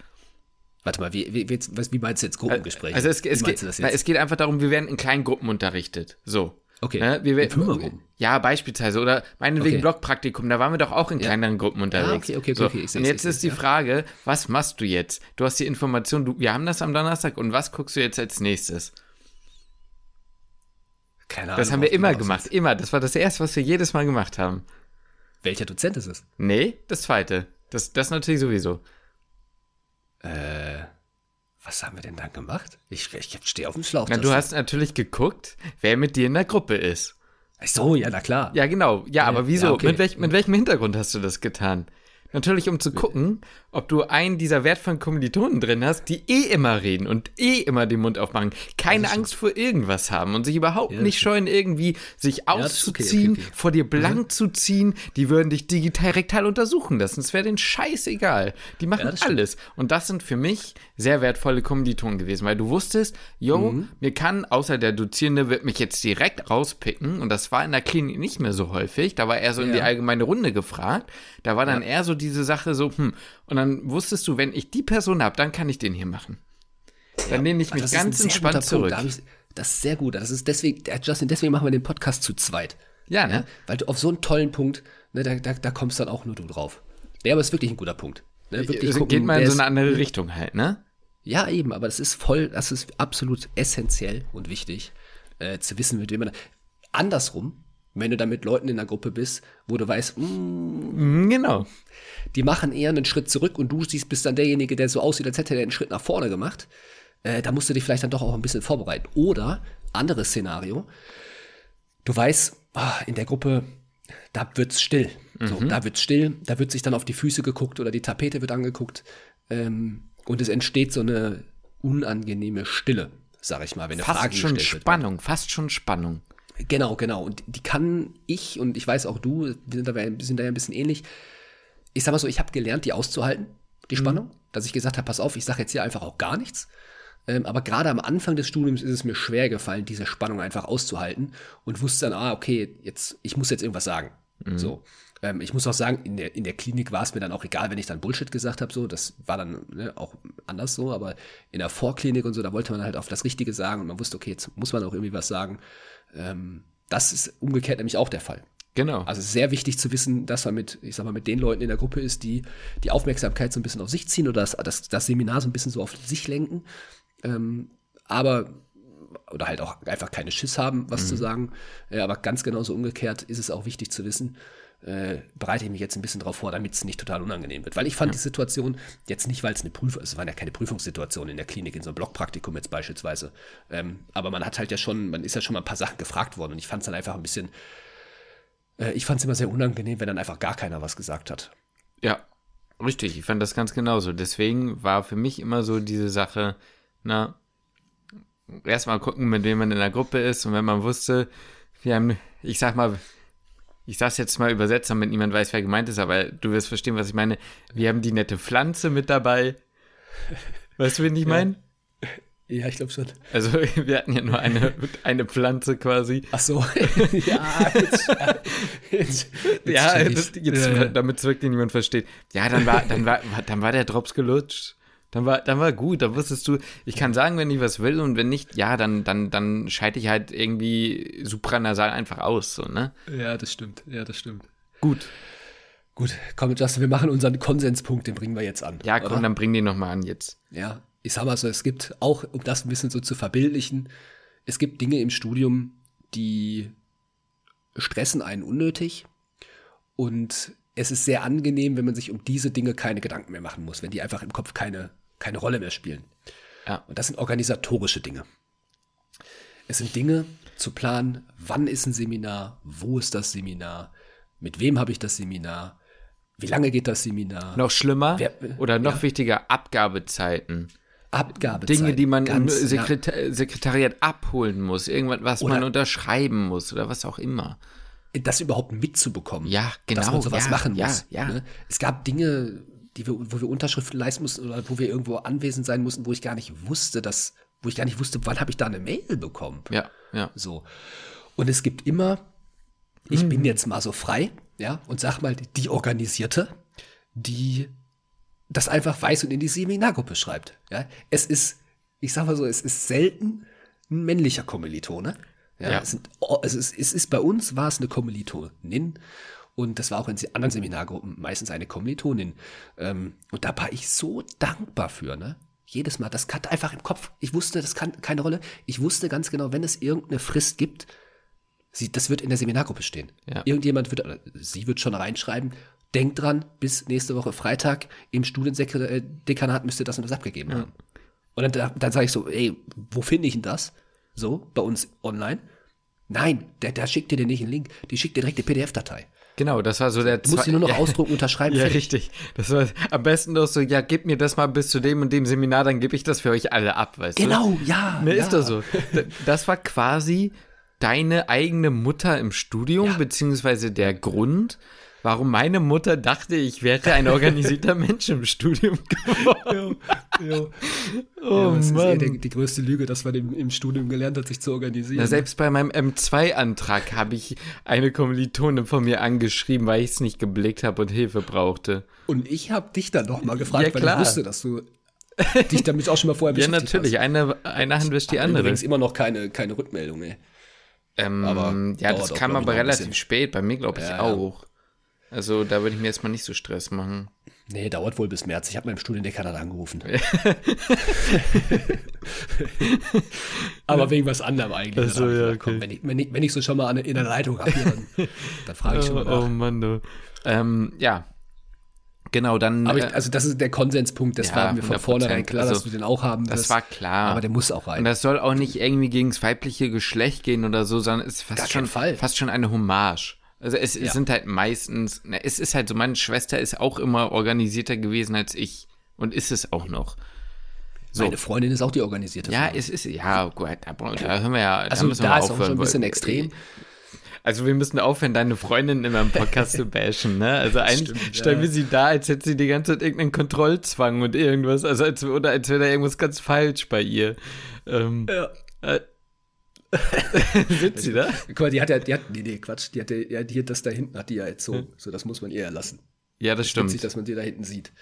Warte mal, wie, wie, wie, wie meinst du jetzt Gruppengespräche? Also es, es, geht, na, es geht einfach darum, wir werden in kleinen Gruppen unterrichtet. So. Okay, Ne? Wir, Fünfergruppen? Ja, beispielsweise. Oder meinetwegen Okay. Blockpraktikum, da waren wir doch auch in kleineren Gruppen unterwegs. Ah, okay, okay, okay, so. okay, seh's, Und jetzt ist die ja. Frage, was machst du jetzt? Du hast die Information, du, wir haben das am Donnerstag und was guckst du jetzt als nächstes? Keine Ahnung. Das haben wir immer gemacht, immer. Das war das Erste, was wir jedes Mal gemacht haben. Welcher Dozent ist es? Nee, das Zweite. Das, das natürlich sowieso. Äh, was haben wir denn dann gemacht? Ich, ich stehe auf dem Schlauch. Na, du hast natürlich geguckt, wer mit dir in der Gruppe ist. Ach so, ja, na klar. Ja, genau. Ja, aber wieso? ja, okay. mit, welch, mit welchem Hintergrund hast du das getan? Natürlich, um zu gucken, ob du einen dieser wertvollen Kommilitonen drin hast, die eh immer reden und eh immer den Mund aufmachen, keine Angst vor irgendwas haben und sich überhaupt Ja, nicht scheuen, irgendwie sich okay, auszuziehen, okay, Mhm. okay. vor dir blank zu ziehen. Die würden dich digital rektal untersuchen lassen. Es wäre denen scheißegal. Die machen stimmt. alles. Und das sind für mich sehr wertvolle Kommilitonen gewesen, weil du wusstest, yo, Mhm. mir kann, außer der Dozierende wird mich jetzt direkt rauspicken und das war in der Klinik nicht mehr so häufig, da war er so in die Ja. allgemeine Runde gefragt, da war dann eher so diese Sache so, hm, und dann wusstest du, wenn ich die Person habe, dann kann ich den hier machen. Dann lehne ich mich ist ganz entspannt zurück. Da ich, das ist sehr gut. Das ist deswegen, Justin, deswegen machen wir den Podcast zu zweit. ja, ne? Weil du auf so einen tollen Punkt, ne, da, da, da kommst dann auch nur du drauf. Ja, aber ist wirklich ein guter Punkt. Ne, wirklich Es gucken, geht mal in so ist- eine andere Richtung halt, ne? Ja, eben, aber das ist voll, das ist absolut essentiell und wichtig, äh, zu wissen, mit wem man. Andersrum, wenn du dann mit Leuten in der Gruppe bist, wo du weißt, mm, Mhm, Genau. die machen eher einen Schritt zurück und du siehst, bist dann derjenige, der so aussieht, als hätte er einen Schritt nach vorne gemacht, äh, da musst du dich vielleicht dann doch auch ein bisschen vorbereiten. Oder, anderes Szenario, du weißt, ah, in der Gruppe, da wird's still. So, da wird's still, da wird sich dann auf die Füße geguckt oder die Tapete wird angeguckt ähm, und es entsteht so eine unangenehme Stille, sag ich mal, wenn eine Fast Frage schon gestellt wird. Spannung, fast schon Spannung. Genau, genau. Und die kann ich und ich weiß auch du, sind da, sind da ja ein bisschen ähnlich. Ich sag mal so, ich habe gelernt, die auszuhalten, die Spannung, dass ich gesagt habe, pass auf, ich sage jetzt hier einfach auch gar nichts. Ähm, aber gerade am Anfang des Studiums ist es mir schwer gefallen, diese Spannung einfach auszuhalten und wusste dann, ah, okay, jetzt, ich muss jetzt irgendwas sagen. So. Ähm, ich muss auch sagen, in der, in der Klinik war es mir dann auch egal, wenn ich dann Bullshit gesagt habe, so, das war dann ne, auch anders so, aber in der Vorklinik und so, da wollte man halt auf das Richtige sagen und man wusste, okay, jetzt muss man auch irgendwie was sagen. Ähm, das ist umgekehrt nämlich auch der Fall. Genau. Also es ist sehr wichtig zu wissen, dass man mit, ich sag mal, mit den Leuten in der Gruppe ist, die die Aufmerksamkeit so ein bisschen auf sich ziehen oder das, das, das Seminar so ein bisschen so auf sich lenken. Ähm, aber, oder halt auch einfach keine Schiss haben, was zu sagen. Äh, aber ganz genauso umgekehrt ist es auch wichtig zu wissen, äh, bereite ich mich jetzt ein bisschen drauf vor, damit es nicht total unangenehm wird. Weil ich fand die Situation jetzt nicht, weil es eine Prüfung, es waren ja keine Prüfungssituation in der Klinik, in so einem Blockpraktikum jetzt beispielsweise. Ähm, aber man hat halt ja schon, man ist ja schon mal ein paar Sachen gefragt worden und ich fand es dann einfach ein bisschen, äh, ich fand es immer sehr unangenehm, wenn dann einfach gar keiner was gesagt hat. Ja, richtig. Ich fand das ganz genauso. Deswegen war für mich immer so diese Sache, na, erstmal gucken, mit wem man in der Gruppe ist. Und wenn man wusste, wir haben, ich sag mal, ich sag's jetzt mal übersetzt, damit niemand weiß, wer gemeint ist, aber du wirst verstehen, was ich meine. Wir haben die nette Pflanze mit dabei. Weißt du, wen ich meine? Ja, ich glaube schon. Also [LAUGHS] wir hatten ja nur eine, eine Pflanze quasi. Ach so. [LAUGHS] ja, jetzt, jetzt, ja, jetzt, jetzt, damit es wirklich niemand versteht. Ja, dann war, dann war, dann war der Drops gelutscht. Dann war, dann war gut, da wusstest du, ich kann sagen, wenn ich was will und wenn nicht, ja, dann, dann, dann scheide ich halt irgendwie supranasal einfach aus, so, ne? Ja, das stimmt, ja, das stimmt. Gut. Gut, komm, Justin, wir machen unseren Konsenspunkt, den bringen wir jetzt an. Ja, komm, oder? dann bring den nochmal an jetzt. Ja, ich sag mal so, es gibt auch, um das ein bisschen so zu verbildlichen, es gibt Dinge im Studium, die stressen einen unnötig und es ist sehr angenehm, wenn man sich um diese Dinge keine Gedanken mehr machen muss, wenn die einfach im Kopf keine, keine Rolle mehr spielen. Ja. Und das sind organisatorische Dinge. Es sind Dinge zu planen, wann ist ein Seminar, wo ist das Seminar, mit wem habe ich das Seminar, wie lange geht das Seminar. Noch schlimmer Wer, oder noch ja. wichtiger, Abgabezeiten. Abgabezeiten. Dinge, die man im Sekretar ja. Sekretariat abholen muss, irgendwas, was oder man unterschreiben muss oder was auch immer. Das überhaupt mitzubekommen. Ja, genau. Dass man sowas ja, machen muss. Ne? Es gab Dinge, die wir, wo wir Unterschriften leisten mussten oder wo wir irgendwo anwesend sein mussten, wo ich gar nicht wusste, dass, wo ich gar nicht wusste, wann habe ich da eine Mail bekommen. Ja, ja. So. Und es gibt immer, ich mhm. bin jetzt mal so frei, ja, und sag mal, die Organisierte, die das einfach weiß und in die Seminargruppe schreibt. Ja, es ist, ich sag mal so, es ist selten ein männlicher Kommilitone. Ja, ja. Es, sind, es, ist, es ist bei uns war es eine Kommilitonin und das war auch in anderen Seminargruppen meistens eine Kommilitonin. Ähm, und da war ich so dankbar für, ne? Jedes Mal, das kann einfach im Kopf. Ich wusste, das kann keine Rolle. Ich wusste ganz genau, wenn es irgendeine Frist gibt, sie, das wird in der Seminargruppe stehen. Ja. Irgendjemand wird, sie wird schon reinschreiben, denkt dran, bis nächste Woche Freitag im Studiendekanat müsste das und das abgegeben ja. haben. Und dann, dann sage ich so, ey, wo finde ich denn das? So, bei uns online. Nein, der, der schickt dir den nicht einen Link, die schickt dir direkt die PDF-Datei. Genau, das war so der Du musst sie nur noch [LAUGHS] ja, ausdrucken, unterschreiben. Ja, richtig. Das war am besten doch so, ja, gib mir das mal bis zu dem und dem Seminar, dann gebe ich das für euch alle ab, weißt genau, du? Genau, ja. Ne, ja. ist doch so. Das war quasi deine eigene Mutter im Studium, ja. beziehungsweise der Grund, warum meine Mutter dachte, ich wäre ein organisierter [LAUGHS] Mensch im Studium geworden. Ja, ja. [LAUGHS] Oh, ja, das Mann. ist eh die, die, größte Lüge, dass man im, im, Studium gelernt hat, sich zu organisieren. Na, selbst bei meinem M2-Antrag habe ich eine Kommilitone von mir angeschrieben, weil ich es nicht geblickt habe und Hilfe brauchte. Und ich habe dich dann noch mal gefragt, ja, weil ich wusste, dass du dich damit auch schon mal vorher [LAUGHS] beschäftigt Ja, natürlich. Hast. Eine, eine Hand wäscht die andere. Übrigens immer noch keine, keine Rückmeldung, ey. Ähm, aber ja, das kam aber relativ spät, bei mir glaube ich ja, auch. Also da würde ich mir jetzt mal nicht so Stress machen. Nee, dauert wohl bis März. Ich habe meinem Studiendekan angerufen. [LAUGHS] Aber wegen was anderem eigentlich. Also, ja, okay. komm, wenn, ich, wenn, ich, wenn, ich, so schon mal in der Leitung habe, dann, [LAUGHS] dann frage ich schon mal nach. Oh Mann, du. Ähm, ja. Genau, dann. Aber ich, äh, also das ist der Konsenspunkt, das ja, war mir von vornherein klar, also, dass du den auch haben wirst. Das war klar. Aber der muss auch rein. Und das soll auch nicht irgendwie gegen das weibliche Geschlecht gehen oder so, sondern es ist fast, schon, fast schon eine Hommage. Also es, ja. es sind halt meistens, na, es ist halt so, meine Schwester ist auch immer organisierter gewesen als ich und ist es auch noch. So. Meine Freundin ist auch die organisierte. Ja, Frau. es ist, ja, gut, da, da hören wir ja. Also da, da ist aufhören, auch schon ein bisschen extrem. Also wir müssen aufhören, deine Freundin in meinem Podcast zu [LAUGHS] bashen, ne? Also eigentlich stellen wir sie da, als hätte sie die ganze Zeit irgendeinen Kontrollzwang und irgendwas, also als, oder als wäre da irgendwas ganz falsch bei ihr. Ähm, ja. Äh, [LAUGHS] Sind sie da? Guck mal, die hat ja, die hat, nee, nee, Quatsch, die hat ja, die, das da hinten hat die ja erzogen. Hm. So, das muss man ihr erlassen. Ja, das, das stimmt. Witzig, dass man die da hinten sieht.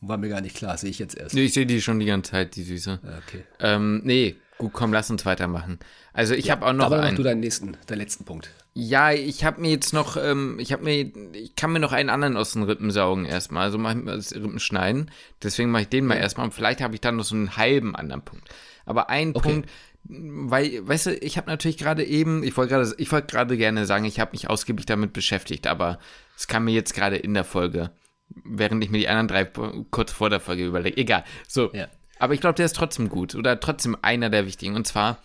War mir gar nicht klar, sehe ich jetzt erst. Nee, ich sehe die schon die ganze Zeit, die Süße. Ah, okay. Ähm, nee, gut, komm, lass uns weitermachen. Also ich ja, habe auch noch. Aber einen, du deinen nächsten, deinen letzten Punkt. Ja, ich habe mir jetzt noch, ähm, ich habe mir, ich kann mir noch einen anderen aus den Rippen saugen erstmal. Also mache ich mir das Rippen schneiden. Deswegen mache ich den mal erstmal und vielleicht habe ich dann noch so einen halben anderen Punkt. Aber ein okay. Punkt, weil, weißt du, ich habe natürlich gerade eben, ich wollte gerade, ich wollte gerade gerne sagen, ich habe mich ausgiebig damit beschäftigt, aber es kam mir jetzt gerade in der Folge, während ich mir die anderen drei kurz vor der Folge überlege. Egal. So. Ja. Aber ich glaube, der ist trotzdem gut oder trotzdem einer der wichtigen. Und zwar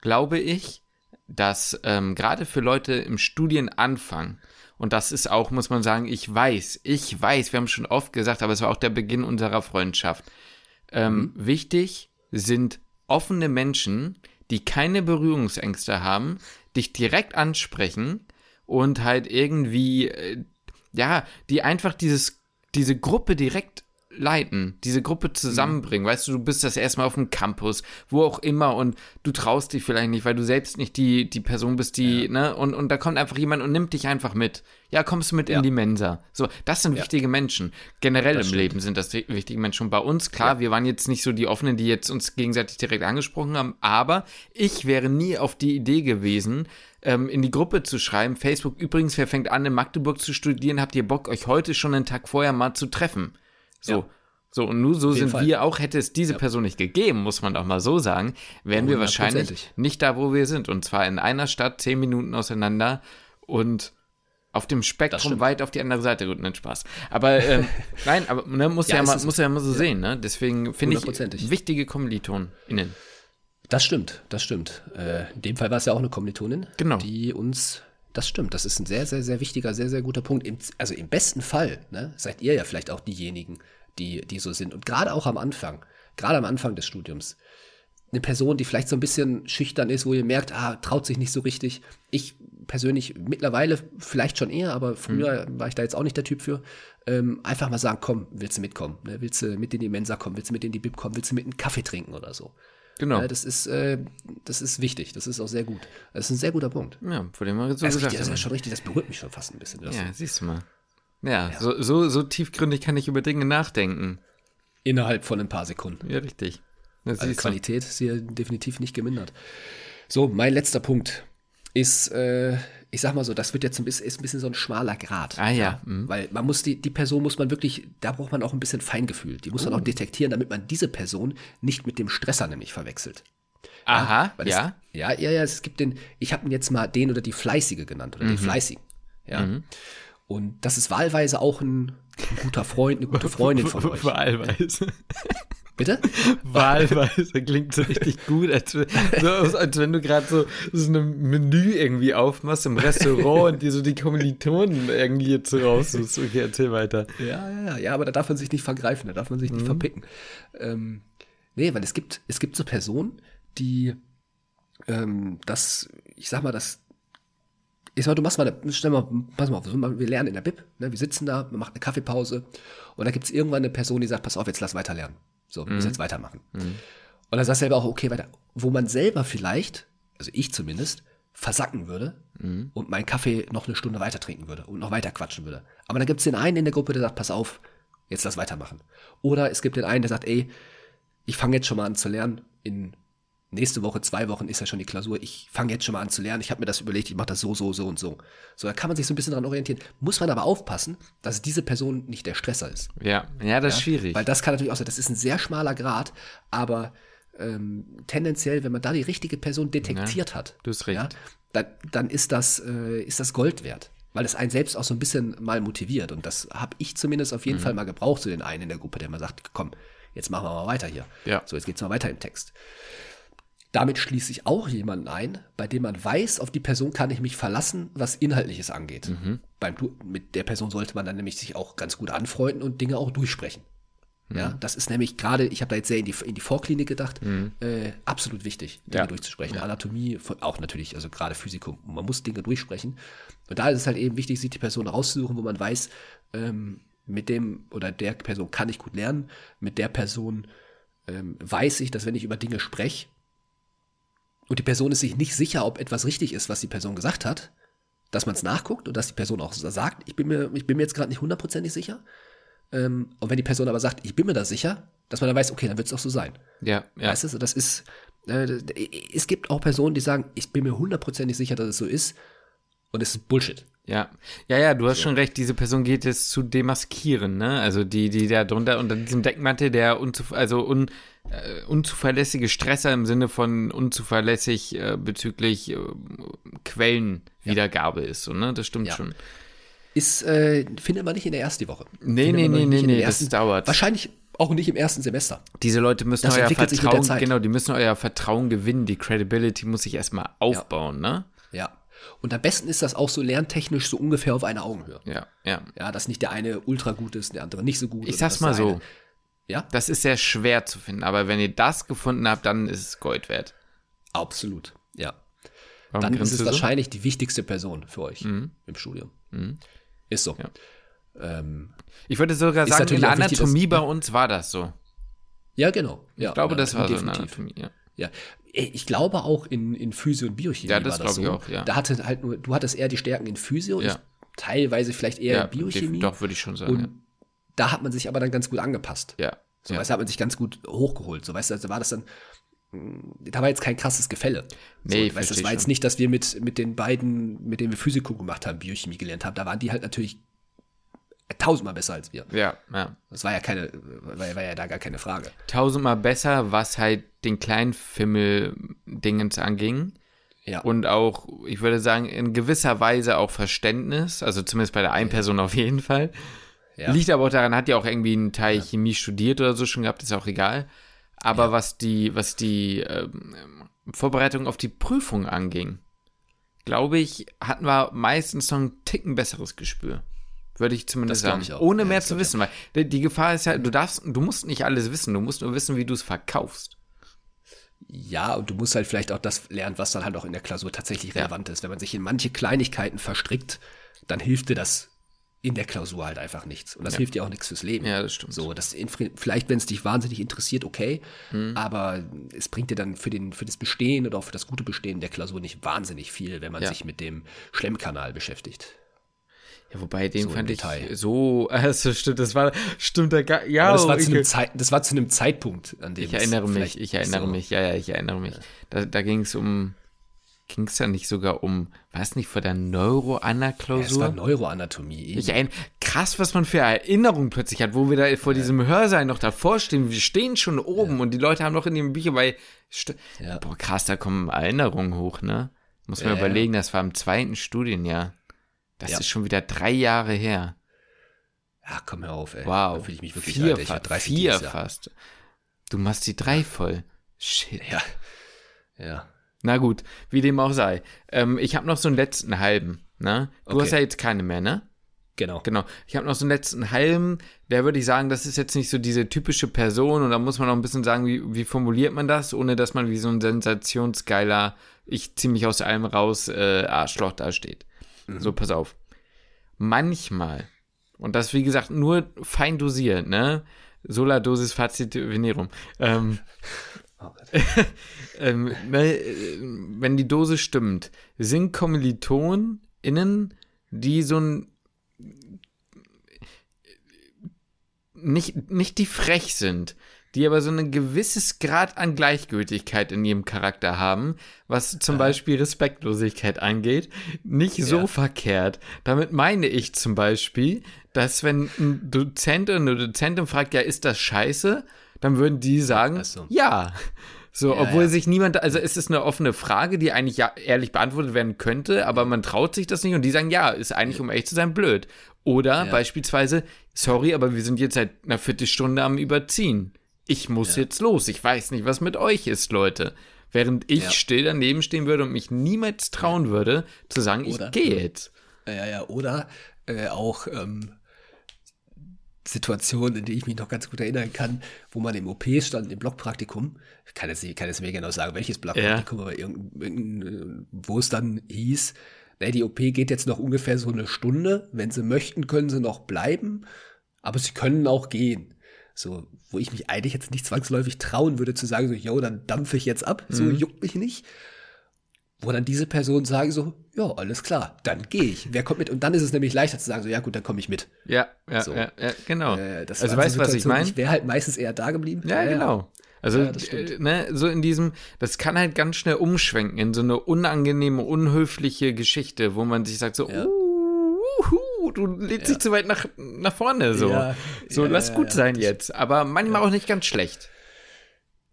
glaube ich, dass ähm, gerade für Leute im Studienanfang, und das ist auch, muss man sagen, ich weiß, ich weiß, wir haben schon oft gesagt, aber es war auch der Beginn unserer Freundschaft. Ähm, mhm. Wichtig sind offene Menschen, die keine Berührungsängste haben, dich direkt ansprechen und halt irgendwie, äh, ja, die einfach dieses, diese Gruppe direkt leiten, diese Gruppe zusammenbringen. Mhm. Weißt du, du bist das erstmal auf dem Campus, wo auch immer und du traust dich vielleicht nicht, weil du selbst nicht die, die Person bist, die, ja. ne, und, und da kommt einfach jemand und nimmt dich einfach mit. Ja, kommst du mit ja. in die Mensa. So, das sind ja. wichtige Menschen. Generell das im stimmt. Leben sind das wichtige Menschen. Und bei uns, klar, wir waren jetzt nicht so die Offenen, die jetzt uns gegenseitig direkt angesprochen haben, aber ich wäre nie auf die Idee gewesen, ähm, in die Gruppe zu schreiben. Facebook übrigens, wer fängt an, in Magdeburg zu studieren, habt ihr Bock, euch heute schon einen Tag vorher mal zu treffen? So. Ja. So, und nur so sind Fall. wir auch, hätte es diese ja. Person nicht gegeben, muss man doch mal so sagen, wären wir wahrscheinlich nicht da, wo wir sind. Und zwar in einer Stadt, zehn Minuten auseinander und auf dem Spektrum weit auf die andere Seite. Gut, nicht Spaß. Aber ähm, [LAUGHS] nein, aber ne, muss ja, ja mal, muss ja mal so sehen, ne? Deswegen finde ich wichtige KommilitonInnen. Das stimmt, das stimmt. Äh, in dem Fall war es ja auch eine Kommilitonin, genau. die uns das stimmt, das ist ein sehr, sehr, sehr wichtiger, sehr, sehr guter Punkt. Im, also im besten Fall ne, seid ihr ja vielleicht auch diejenigen, die, die so sind. Und gerade auch am Anfang, gerade am Anfang des Studiums, eine Person, die vielleicht so ein bisschen schüchtern ist, wo ihr merkt, ah, traut sich nicht so richtig. Ich persönlich mittlerweile vielleicht schon eher, aber früher mhm. war ich da jetzt auch nicht der Typ für. Ähm, einfach mal sagen, komm, willst du mitkommen? Ne? Willst du mit in die Mensa kommen? Willst du mit in die Bib kommen? Willst du mit einen Kaffee trinken oder so? Genau. Ja, das, ist, äh, das ist wichtig. Das ist auch sehr gut. Das ist ein sehr guter Punkt. Ja, vor dem wir so das, richtig, das ist schon richtig. Das berührt mich schon fast ein bisschen. ja, so. siehst du mal. Ja, ja. So, so, so tiefgründig kann ich über Dinge nachdenken. Innerhalb von ein paar Sekunden. Ja, richtig. Das also Qualität ist hier definitiv nicht gemindert. So, mein letzter Punkt ist, äh, ich sag mal so, das wird jetzt ein bisschen, ist ein bisschen so ein schmaler Grad. Ah ja. Mhm. Weil man muss die, die Person muss man wirklich, da braucht man auch ein bisschen Feingefühl. Die muss man auch oh. detektieren, damit man diese Person nicht mit dem Stresser nämlich verwechselt. Aha, ja. ja. Es, ja, ja, ja, es gibt den, ich habe ihn jetzt mal den oder die Fleißige genannt oder mhm. den Fleißigen. Ja. Mhm. Und das ist wahlweise auch ein, ein guter Freund, eine gute Freundin von [LAUGHS] euch. Wahlweise. [LAUGHS] Bitte? [LAUGHS] Wahlweise klingt so [LAUGHS] richtig gut, als, so, als wenn du gerade so, so ein Menü irgendwie aufmachst im Restaurant und dir so die Kommilitonen irgendwie jetzt so raussuchst. Okay, erzähl weiter. Ja, ja, ja, aber da darf man sich nicht vergreifen, da darf man sich nicht mhm. verpicken. Ähm, nee, weil es gibt, es gibt so Personen, die ähm, das, ich sag mal, das ich sag, du machst mal, eine, stell mal, pass mal auf, wir lernen in der Bib, ne, wir sitzen da, man macht eine Kaffeepause und da gibt es irgendwann eine Person, die sagt, pass auf, jetzt lass weiter lernen. So, mhm. jetzt weitermachen. Mhm. Und dann sagst du selber auch, okay, weiter. Wo man selber vielleicht, also ich zumindest, versacken würde mhm. und meinen Kaffee noch eine Stunde weiter trinken würde und noch weiter quatschen würde. Aber dann gibt es den einen in der Gruppe, der sagt, pass auf, jetzt lass weitermachen. Oder es gibt den einen, der sagt, ey, ich fange jetzt schon mal an zu lernen, in nächste Woche, zwei Wochen ist ja schon die Klausur, ich fange jetzt schon mal an zu lernen, ich habe mir das überlegt, ich mache das so, so, so und so. So, da kann man sich so ein bisschen dran orientieren. Muss man aber aufpassen, dass diese Person nicht der Stresser ist. Ja, ja, das ja? ist schwierig. Weil das kann natürlich auch sein, das ist ein sehr schmaler Grad, aber ähm, tendenziell, wenn man da die richtige Person detektiert ja, hat, du hast recht. Ja, dann, dann ist, das, äh, ist das Gold wert. Weil es einen selbst auch so ein bisschen mal motiviert. Und das habe ich zumindest auf jeden mhm. Fall mal gebraucht, so den einen in der Gruppe, der mal sagt, komm, jetzt machen wir mal weiter hier. Ja. So, jetzt geht's mal weiter im Text. Damit schließe ich auch jemanden ein, bei dem man weiß, auf die Person kann ich mich verlassen, was Inhaltliches angeht. Mhm. Beim, mit der Person sollte man dann nämlich sich auch ganz gut anfreunden und Dinge auch durchsprechen. Mhm. Ja, das ist nämlich gerade, ich habe da jetzt sehr in die, in die Vorklinik gedacht, mhm. äh, absolut wichtig, Dinge ja. durchzusprechen. Ja. Anatomie, auch natürlich, also gerade Physikum, man muss Dinge durchsprechen. Und da ist es halt eben wichtig, sich die Person rauszusuchen, wo man weiß, ähm, mit dem oder der Person kann ich gut lernen, mit der Person ähm, weiß ich, dass wenn ich über Dinge spreche, und die Person ist sich nicht sicher, ob etwas richtig ist, was die Person gesagt hat, dass man es nachguckt und dass die Person auch sagt, ich bin mir, ich bin mir jetzt gerade nicht hundertprozentig sicher. Ähm, und wenn die Person aber sagt, ich bin mir da sicher, dass man dann weiß, okay, dann wird es auch so sein. Ja, ja. Weißt du, das ist, äh, es gibt auch Personen, die sagen, ich bin mir hundertprozentig sicher, dass es so ist. Und es ist Bullshit. Ja, ja, ja, du hast so. schon recht, diese Person geht es zu demaskieren, ne? Also die, die da drunter unter diesem Deckmantel der unzuf also un äh, unzuverlässige Stresser im Sinne von unzuverlässig äh, bezüglich äh, Quellenwiedergabe ja. ist, so, ne? Das stimmt ja. schon. Ist, äh, findet man nicht in der ersten Woche. Nee, findet nee, nee, nee, nee, das dauert. Wahrscheinlich auch nicht im ersten Semester. Diese Leute müssen das euer Vertrauen, genau, die müssen euer Vertrauen gewinnen, die Credibility muss sich erstmal aufbauen, ja. ne? Ja. Und am besten ist das auch so lerntechnisch so ungefähr auf einer Augenhöhe. Ja, ja. Ja, dass nicht der eine ultra gut ist, der andere nicht so gut. Ich sag's mal so. Ja? Das ist sehr schwer zu finden, aber wenn ihr das gefunden habt, dann ist es Gold wert. Absolut, ja. Warum Dann ist es so? wahrscheinlich die wichtigste Person für euch Mhm. im Studium. Ist so. Ja. Ähm, Ich würde sogar Ist sagen, in der wichtig, Anatomie dass- bei uns war das so. ja, genau. Ja, Ich glaube, das war so in definitiv. Anatomie, ja. Ja, ich glaube auch in, in Physio und Biochemie Ja, das war das so. glaube ich auch, ja. Da hatte halt nur, du hattest eher die Stärken in Physio, Ja. ich teilweise vielleicht eher Ja, in Biochemie. doch, würde ich schon sagen. Und da hat man sich aber dann ganz gut angepasst. ja. So, ja. weißt du, hat man sich ganz gut hochgeholt. So, weißt du, also war das dann, mh, da war jetzt kein krasses Gefälle. So, Nee, weißt, du, das war jetzt schon. nicht, dass wir mit, mit den beiden, mit denen wir Physikum gemacht haben, Biochemie gelernt haben. Da waren die halt natürlich tausendmal besser als wir. ja, ja. Das war ja keine, war, war ja da gar keine Frage. Tausendmal besser, was halt den kleinen Fimmel-Dingens anging. Ja. Und auch, ich würde sagen, in gewisser Weise auch Verständnis, also zumindest bei der einen Person auf jeden Fall. Ja. Liegt aber auch daran, hat ja auch irgendwie einen Teil Chemie studiert oder so schon gehabt, ist auch egal. Aber was die, was die ähm, Vorbereitung auf die Prüfung anging, glaube ich, hatten wir meistens noch einen Ticken besseres Gespür. Würde ich zumindest sagen. ich. Ohne Ja, mehr zu wissen. Weil die, die Gefahr ist ja, du darfst, du musst nicht alles wissen, du musst nur wissen, wie du es verkaufst. Ja, und du musst halt vielleicht auch das lernen, was dann halt auch in der Klausur tatsächlich relevant ist. Wenn man sich in manche Kleinigkeiten verstrickt, dann hilft dir das in der Klausur halt einfach nichts. Und das hilft dir auch nichts fürs Leben. Ja, das stimmt. So, das in- vielleicht, wenn es dich wahnsinnig interessiert, okay, Mhm. aber es bringt dir dann für, den, für das Bestehen oder auch für das gute Bestehen der Klausur nicht wahnsinnig viel, wenn man Ja. sich mit dem Schlemmkanal beschäftigt. Ja, wobei den So fand ich Detail. so, also stimmt, das war, stimmt, da, ga- ja, Aber das war, ich, zu einem Zeit, das war zu einem Zeitpunkt, an dem ich erinnere mich, ich erinnere so- mich, ja, ja, ich erinnere mich. Da, da ging es um, ging es da nicht sogar um, weiß nicht, vor der Es war Neuroana-Klausur? Neuroanatomie. Ich ein, krass, was man für Erinnerungen plötzlich hat, wo wir da vor diesem Hörsaal noch davor stehen. Wir stehen schon oben und die Leute haben noch in den Büchern Ja. Boah, krass, da kommen Erinnerungen hoch, ne? Muss man Ja, ja. überlegen, das war im zweiten Studienjahr. Das Ja. ist schon wieder drei Jahre her. Ja, komm hör auf, ey. Wow. Da fühle ich mich wirklich vier, alt. Ich 30 vier fast. Du machst die drei voll. Shit. Ja. Ja. Na gut, wie dem auch sei. Ähm, ich habe noch so einen letzten halben. Ne? Du Okay. hast ja jetzt keine mehr, ne? Genau. Genau. Ich habe noch so einen letzten halben, der würde ich sagen, das ist jetzt nicht so diese typische Person und da muss man noch ein bisschen sagen, wie, wie formuliert man das, ohne dass man wie so ein sensationsgeiler, ich zieh mich aus allem raus, äh, Arschloch dasteht. So, pass auf. Manchmal, und das wie gesagt nur fein dosiert, ne? Sola dosis facit venerum. Ähm, [LAUGHS] [LAUGHS] ähm, ne, äh, wenn die Dose stimmt, sind KommilitonInnen, die so ein nicht, nicht die frech sind, die aber so ein gewisses Grad an Gleichgültigkeit in ihrem Charakter haben, was zum Beispiel Respektlosigkeit angeht, nicht so Ja. verkehrt. Damit meine ich zum Beispiel, dass wenn ein Dozent oder eine Dozentin fragt, ja, ist das scheiße, dann würden die sagen, so. ja. So, Ja, obwohl ja. sich niemand, also es ist eine offene Frage, die eigentlich ja ehrlich beantwortet werden könnte, aber man traut sich das nicht und die sagen, ja, ist eigentlich, um ehrlich zu sein, blöd. Oder beispielsweise, sorry, aber wir sind jetzt seit einer Viertelstunde am Überziehen. Ich muss jetzt los. Ich weiß nicht, was mit euch ist, Leute. Während ich Ja. still daneben stehen würde und mich niemals trauen würde, zu sagen, Oder? ich gehe jetzt. Ja, ja, oder äh, auch ähm, Situationen, in die ich mich noch ganz gut erinnern kann, wo man im OP stand, im Blockpraktikum. Ich kann jetzt, nicht- kann jetzt mir genau sagen, welches Blockpraktikum, aber irgendein, irgendein, äh, wo es dann hieß, ne, die OP geht jetzt noch ungefähr so eine Stunde. Wenn sie möchten, können sie noch bleiben, aber sie können auch gehen. So, wo ich mich eigentlich jetzt nicht zwangsläufig trauen würde zu sagen, so, yo, dann dampfe ich jetzt ab, so juckt mich nicht wo dann diese Personen sagen so, ja, alles klar, dann gehe ich. Wer kommt mit? Und dann ist es nämlich leichter zu sagen, so, ja gut, dann komme ich mit. Ja, ja, So. ja, ja genau. Äh, das also weißt du, was ich meine? Ich wäre halt meistens eher da geblieben. Ja, genau. Also, Ja, äh, ne, so in diesem, das kann halt ganz schnell umschwenken in so eine unangenehme, unhöfliche Geschichte, wo man sich sagt so, Ja. uh, du lädst dich zu weit nach, nach vorne, so. Ja, so, ja, lass ja, gut ja, sein jetzt. Aber manchmal auch nicht ganz schlecht.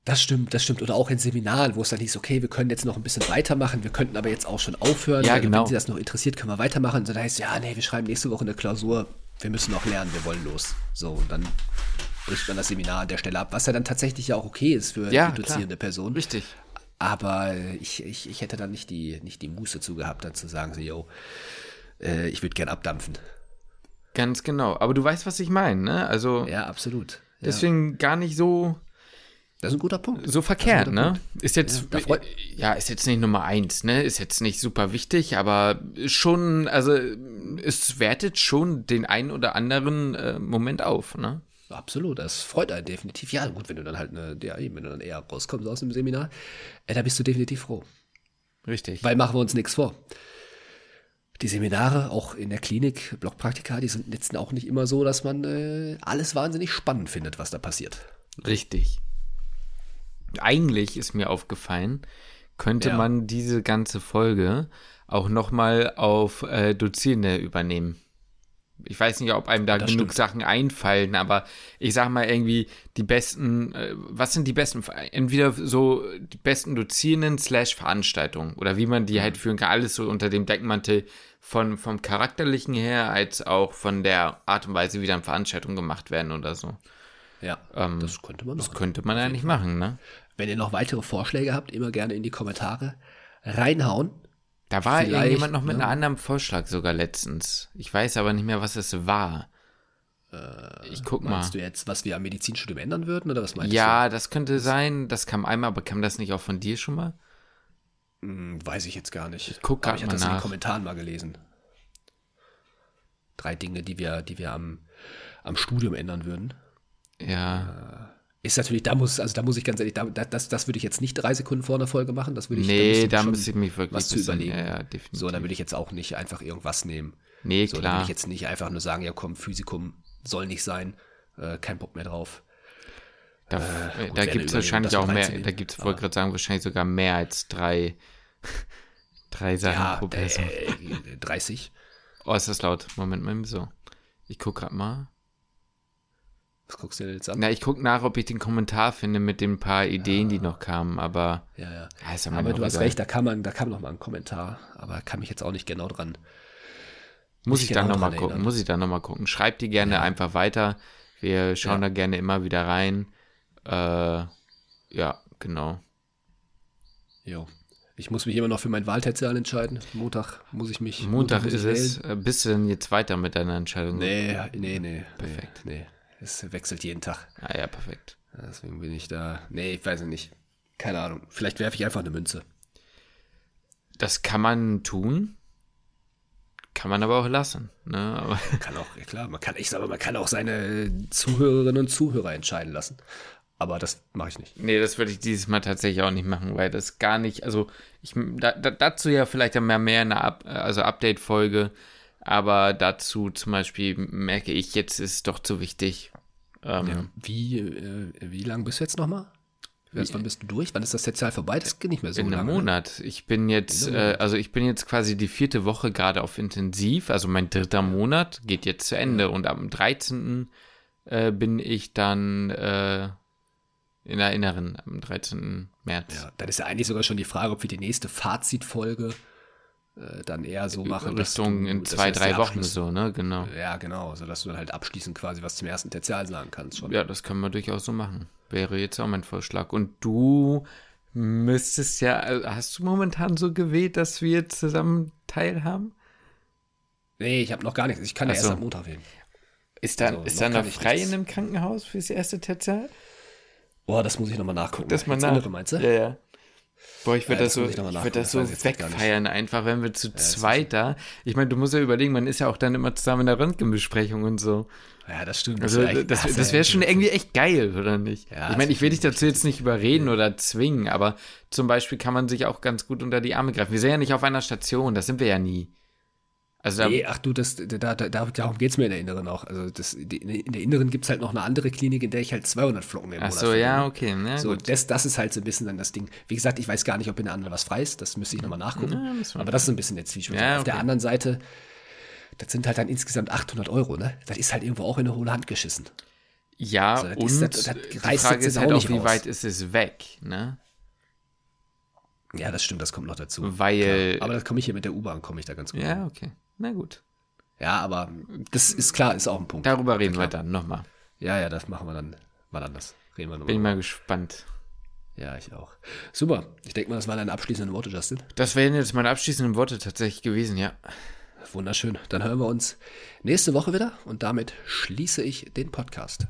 Das stimmt, das stimmt. Oder auch in Seminaren, wo es dann hieß, okay, wir können jetzt noch ein bisschen weitermachen, wir könnten aber jetzt auch schon aufhören. Ja, genau. Wenn Sie das noch interessiert, können wir weitermachen. Und dann heißt es, ja, nee, wir schreiben nächste Woche eine Klausur, wir müssen noch lernen, wir wollen los. So, und dann bricht man das Seminar an der Stelle ab, was ja dann tatsächlich ja auch okay ist für Ja, die dozierende Person. Richtig. Aber ich, ich, ich hätte dann nicht die, nicht die Muße zu gehabt, dann zu sagen, so, yo, äh, ich würde gern abdampfen. Ganz genau. Aber du weißt, was ich meine, ne? Also, Ja, absolut. Deswegen gar nicht so, Das ist ein guter Punkt. so verkehrt, guter ne? Ist jetzt, Ja, ja, ist jetzt nicht Nummer eins, ne? Ist jetzt nicht super wichtig, aber schon, also es wertet schon den einen oder anderen äh, Moment auf, ne? Absolut, das freut einen definitiv. Ja, gut, wenn du dann halt eine, ja, wenn du dann eher rauskommst aus dem Seminar, äh, da bist du definitiv froh. Richtig. Weil machen wir uns nichts vor. Die Seminare, auch in der Klinik, Blockpraktika, die sind jetzt auch nicht immer so, dass man äh, alles wahnsinnig spannend findet, was da passiert. Richtig. Eigentlich ist mir aufgefallen, könnte Ja. man diese ganze Folge auch nochmal auf äh, Dozierende übernehmen. Ich weiß nicht, ob einem da Das genug stimmt. Sachen einfallen, aber ich sag mal irgendwie die besten, äh, was sind die besten, entweder so die besten Dozierenden slash Veranstaltungen oder wie man Mhm. die halt führen kann, alles so unter dem Deckmantel von, vom Charakterlichen her, als auch von der Art und Weise, wie dann Veranstaltungen gemacht werden oder so. Ja, Ähm, das könnte man Das könnte man eigentlich machen, ne? Wenn ihr noch weitere Vorschläge habt, immer gerne in die Kommentare reinhauen. Da war Vielleicht, irgendjemand noch mit ne? einem anderen Vorschlag sogar letztens. Ich weiß aber nicht mehr, was es war. ich guck mal. Meinst du jetzt, was wir am Medizinstudium ändern würden, oder was meinst Ja, das könnte sein. Das kam einmal, aber kam das nicht auch von dir schon mal? du? Hm, weiß ich jetzt gar nicht. Ich guck grad Ich hatte mal das in den. Kommentaren mal gelesen. Drei Dinge, die wir, die wir am, am Studium ändern würden. Ja. Ist natürlich, da muss, also da muss ich ganz ehrlich, da, da- das, das würde ich jetzt nicht drei Sekunden vor einer Folge machen. Das würde ich nee, müsste da muss ich mich wirklich was zu bisschen- überlegen. Ja, ja, definitiv. So, da würde ich jetzt auch nicht einfach irgendwas nehmen. nee, So, da klar. würde ich jetzt nicht einfach nur sagen, ja komm, Physikum soll nicht sein, äh, kein Bock mehr drauf. da gut, da gibt es wahrscheinlich auch mehr. Da gibt es, wollte gerade sagen, wahrscheinlich sogar mehr als drei, [LAUGHS] drei Sachen Ja, pro Person. äh, 30. oh, ist das laut. Moment mal so. Ich guck grad mal. Was guckst du dir jetzt an? Na, ich guck nach, ob ich den Kommentar finde mit den paar Ideen, die noch kamen, aber. Ja, ja. Ja, ist ja Aber du hast egal. recht, da kann man, da kam noch mal ein Kommentar, aber kann mich jetzt auch nicht genau dran. Muss ich dann genau nochmal dran gucken, muss ich dann nochmal gucken. Schreibt die gerne einfach weiter. Wir schauen Ja. da gerne immer wieder rein. Äh, ja, genau. Jo. Ich muss mich immer noch für mein Wahlterzial entscheiden. Montag muss ich mich. Montag muss ist es. wählen. Äh, Bist du denn jetzt weiter mit deiner Entscheidung? Nee, nee, nee. Perfekt. Nee, nee. Es wechselt jeden Tag. Ah ja, perfekt. Deswegen bin ich da. Nee, ich weiß nicht. Keine Ahnung. Vielleicht werfe ich einfach eine Münze. Das kann man tun. Kann man aber auch lassen. Ne? Aber, Man kann auch, ja klar, man kann, ich sage, man kann auch seine Zuhörerinnen und Zuhörer entscheiden lassen. Aber das mache ich nicht. nee, das würde ich dieses Mal tatsächlich auch nicht machen, weil das gar nicht, also ich da, da, dazu ja vielleicht dann mehr, mehr eine Up, also Update-Folge, aber dazu zum Beispiel merke ich, jetzt ist es doch zu wichtig. Ähm, Wie, äh, wie lang bist du jetzt nochmal? Wann bist du durch? Wann ist das Terzial vorbei? Das geht nicht mehr so In einem lange. ne? Monat. Ich bin jetzt, In einem äh, also ich bin jetzt quasi die vierte Woche gerade auf Intensiv. Also mein dritter Monat geht jetzt zu Ende. Und am 13. Äh, bin ich dann äh, in der Inneren, am 13. März. Ja, dann ist ja eigentlich sogar schon die Frage, ob wir die nächste Fazitfolge äh, dann eher so machen. Richtung du- in zwei, drei Wochen so, ne? Genau. Ja, genau, sodass du dann halt abschließend quasi was zum ersten Tertial sagen kannst schon. Ja, das können wir durchaus so machen. Wäre jetzt auch mein Vorschlag. Und du müsstest ja, äh, hast du momentan so gewählt, dass wir zusammen teilhaben? Nee, ich habe noch gar nichts. Ich kann ja Ach erst so. am Montag wählen. Ist da, Also, ist noch da kann noch frei nichts. in einem Krankenhaus fürs erste Tertial? Boah, das muss ich nochmal nachgucken. das mal nach. Innere, meinst du? Ja, ja. Boah, ich würde Ja, das, das so, ich würd das so das wegfeiern, einfach, wenn wir zu das zweit da. Ich meine, du musst ja überlegen, man ist ja auch dann immer zusammen in der Röntgenbesprechung und so. Ja, das stimmt. Also, das, wär das wäre schon irgendwie echt geil, oder nicht? Ja, ich meine, ich will dich dazu jetzt nicht überreden oder zwingen, aber zum Beispiel kann man sich auch ganz gut unter die Arme greifen. Wir sind ja nicht auf einer Station, das sind wir ja nie. Also, da, Nee, ach du, das, da, da, da, darum geht es mir in der Inneren auch. Also das, die- in der Inneren gibt es halt noch eine andere Klinik, in der ich halt 200 Flocken im ach Monat so, ja, okay. Ne, So, gut. das, das ist halt so ein bisschen dann das Ding. Wie gesagt, ich weiß gar nicht, ob in der anderen was frei ist. Das müsste ich nochmal nachgucken. Ja, wir Aber das ist ein bisschen der Zwiespalt. Ja, Auf der okay. anderen Seite, das sind halt dann insgesamt 800 Euro, ne? Das ist halt irgendwo auch in eine hohle Hand geschissen. Ja, Also, das und das- das die Frage jetzt ist auch halt auch, nicht wie raus. weit ist es weg, ne? Ja, das stimmt, das kommt noch dazu. Weil- Klar. Aber das komme ich hier mit der U-Bahn, komme ich da ganz gut. Ja, okay. Na gut. ja, aber das ist klar, ist auch ein Punkt. Darüber reden wir klar. dann nochmal. Ja, ja, das machen wir dann mal anders. Reden wir Bin ich nochmal. mal gespannt. Ja, ich auch. Super. Ich denke mal, das waren deine abschließenden Worte, Justin. Das wären jetzt meine abschließenden Worte tatsächlich gewesen, ja. Wunderschön. Dann hören wir uns nächste Woche wieder und damit schließe ich den Podcast.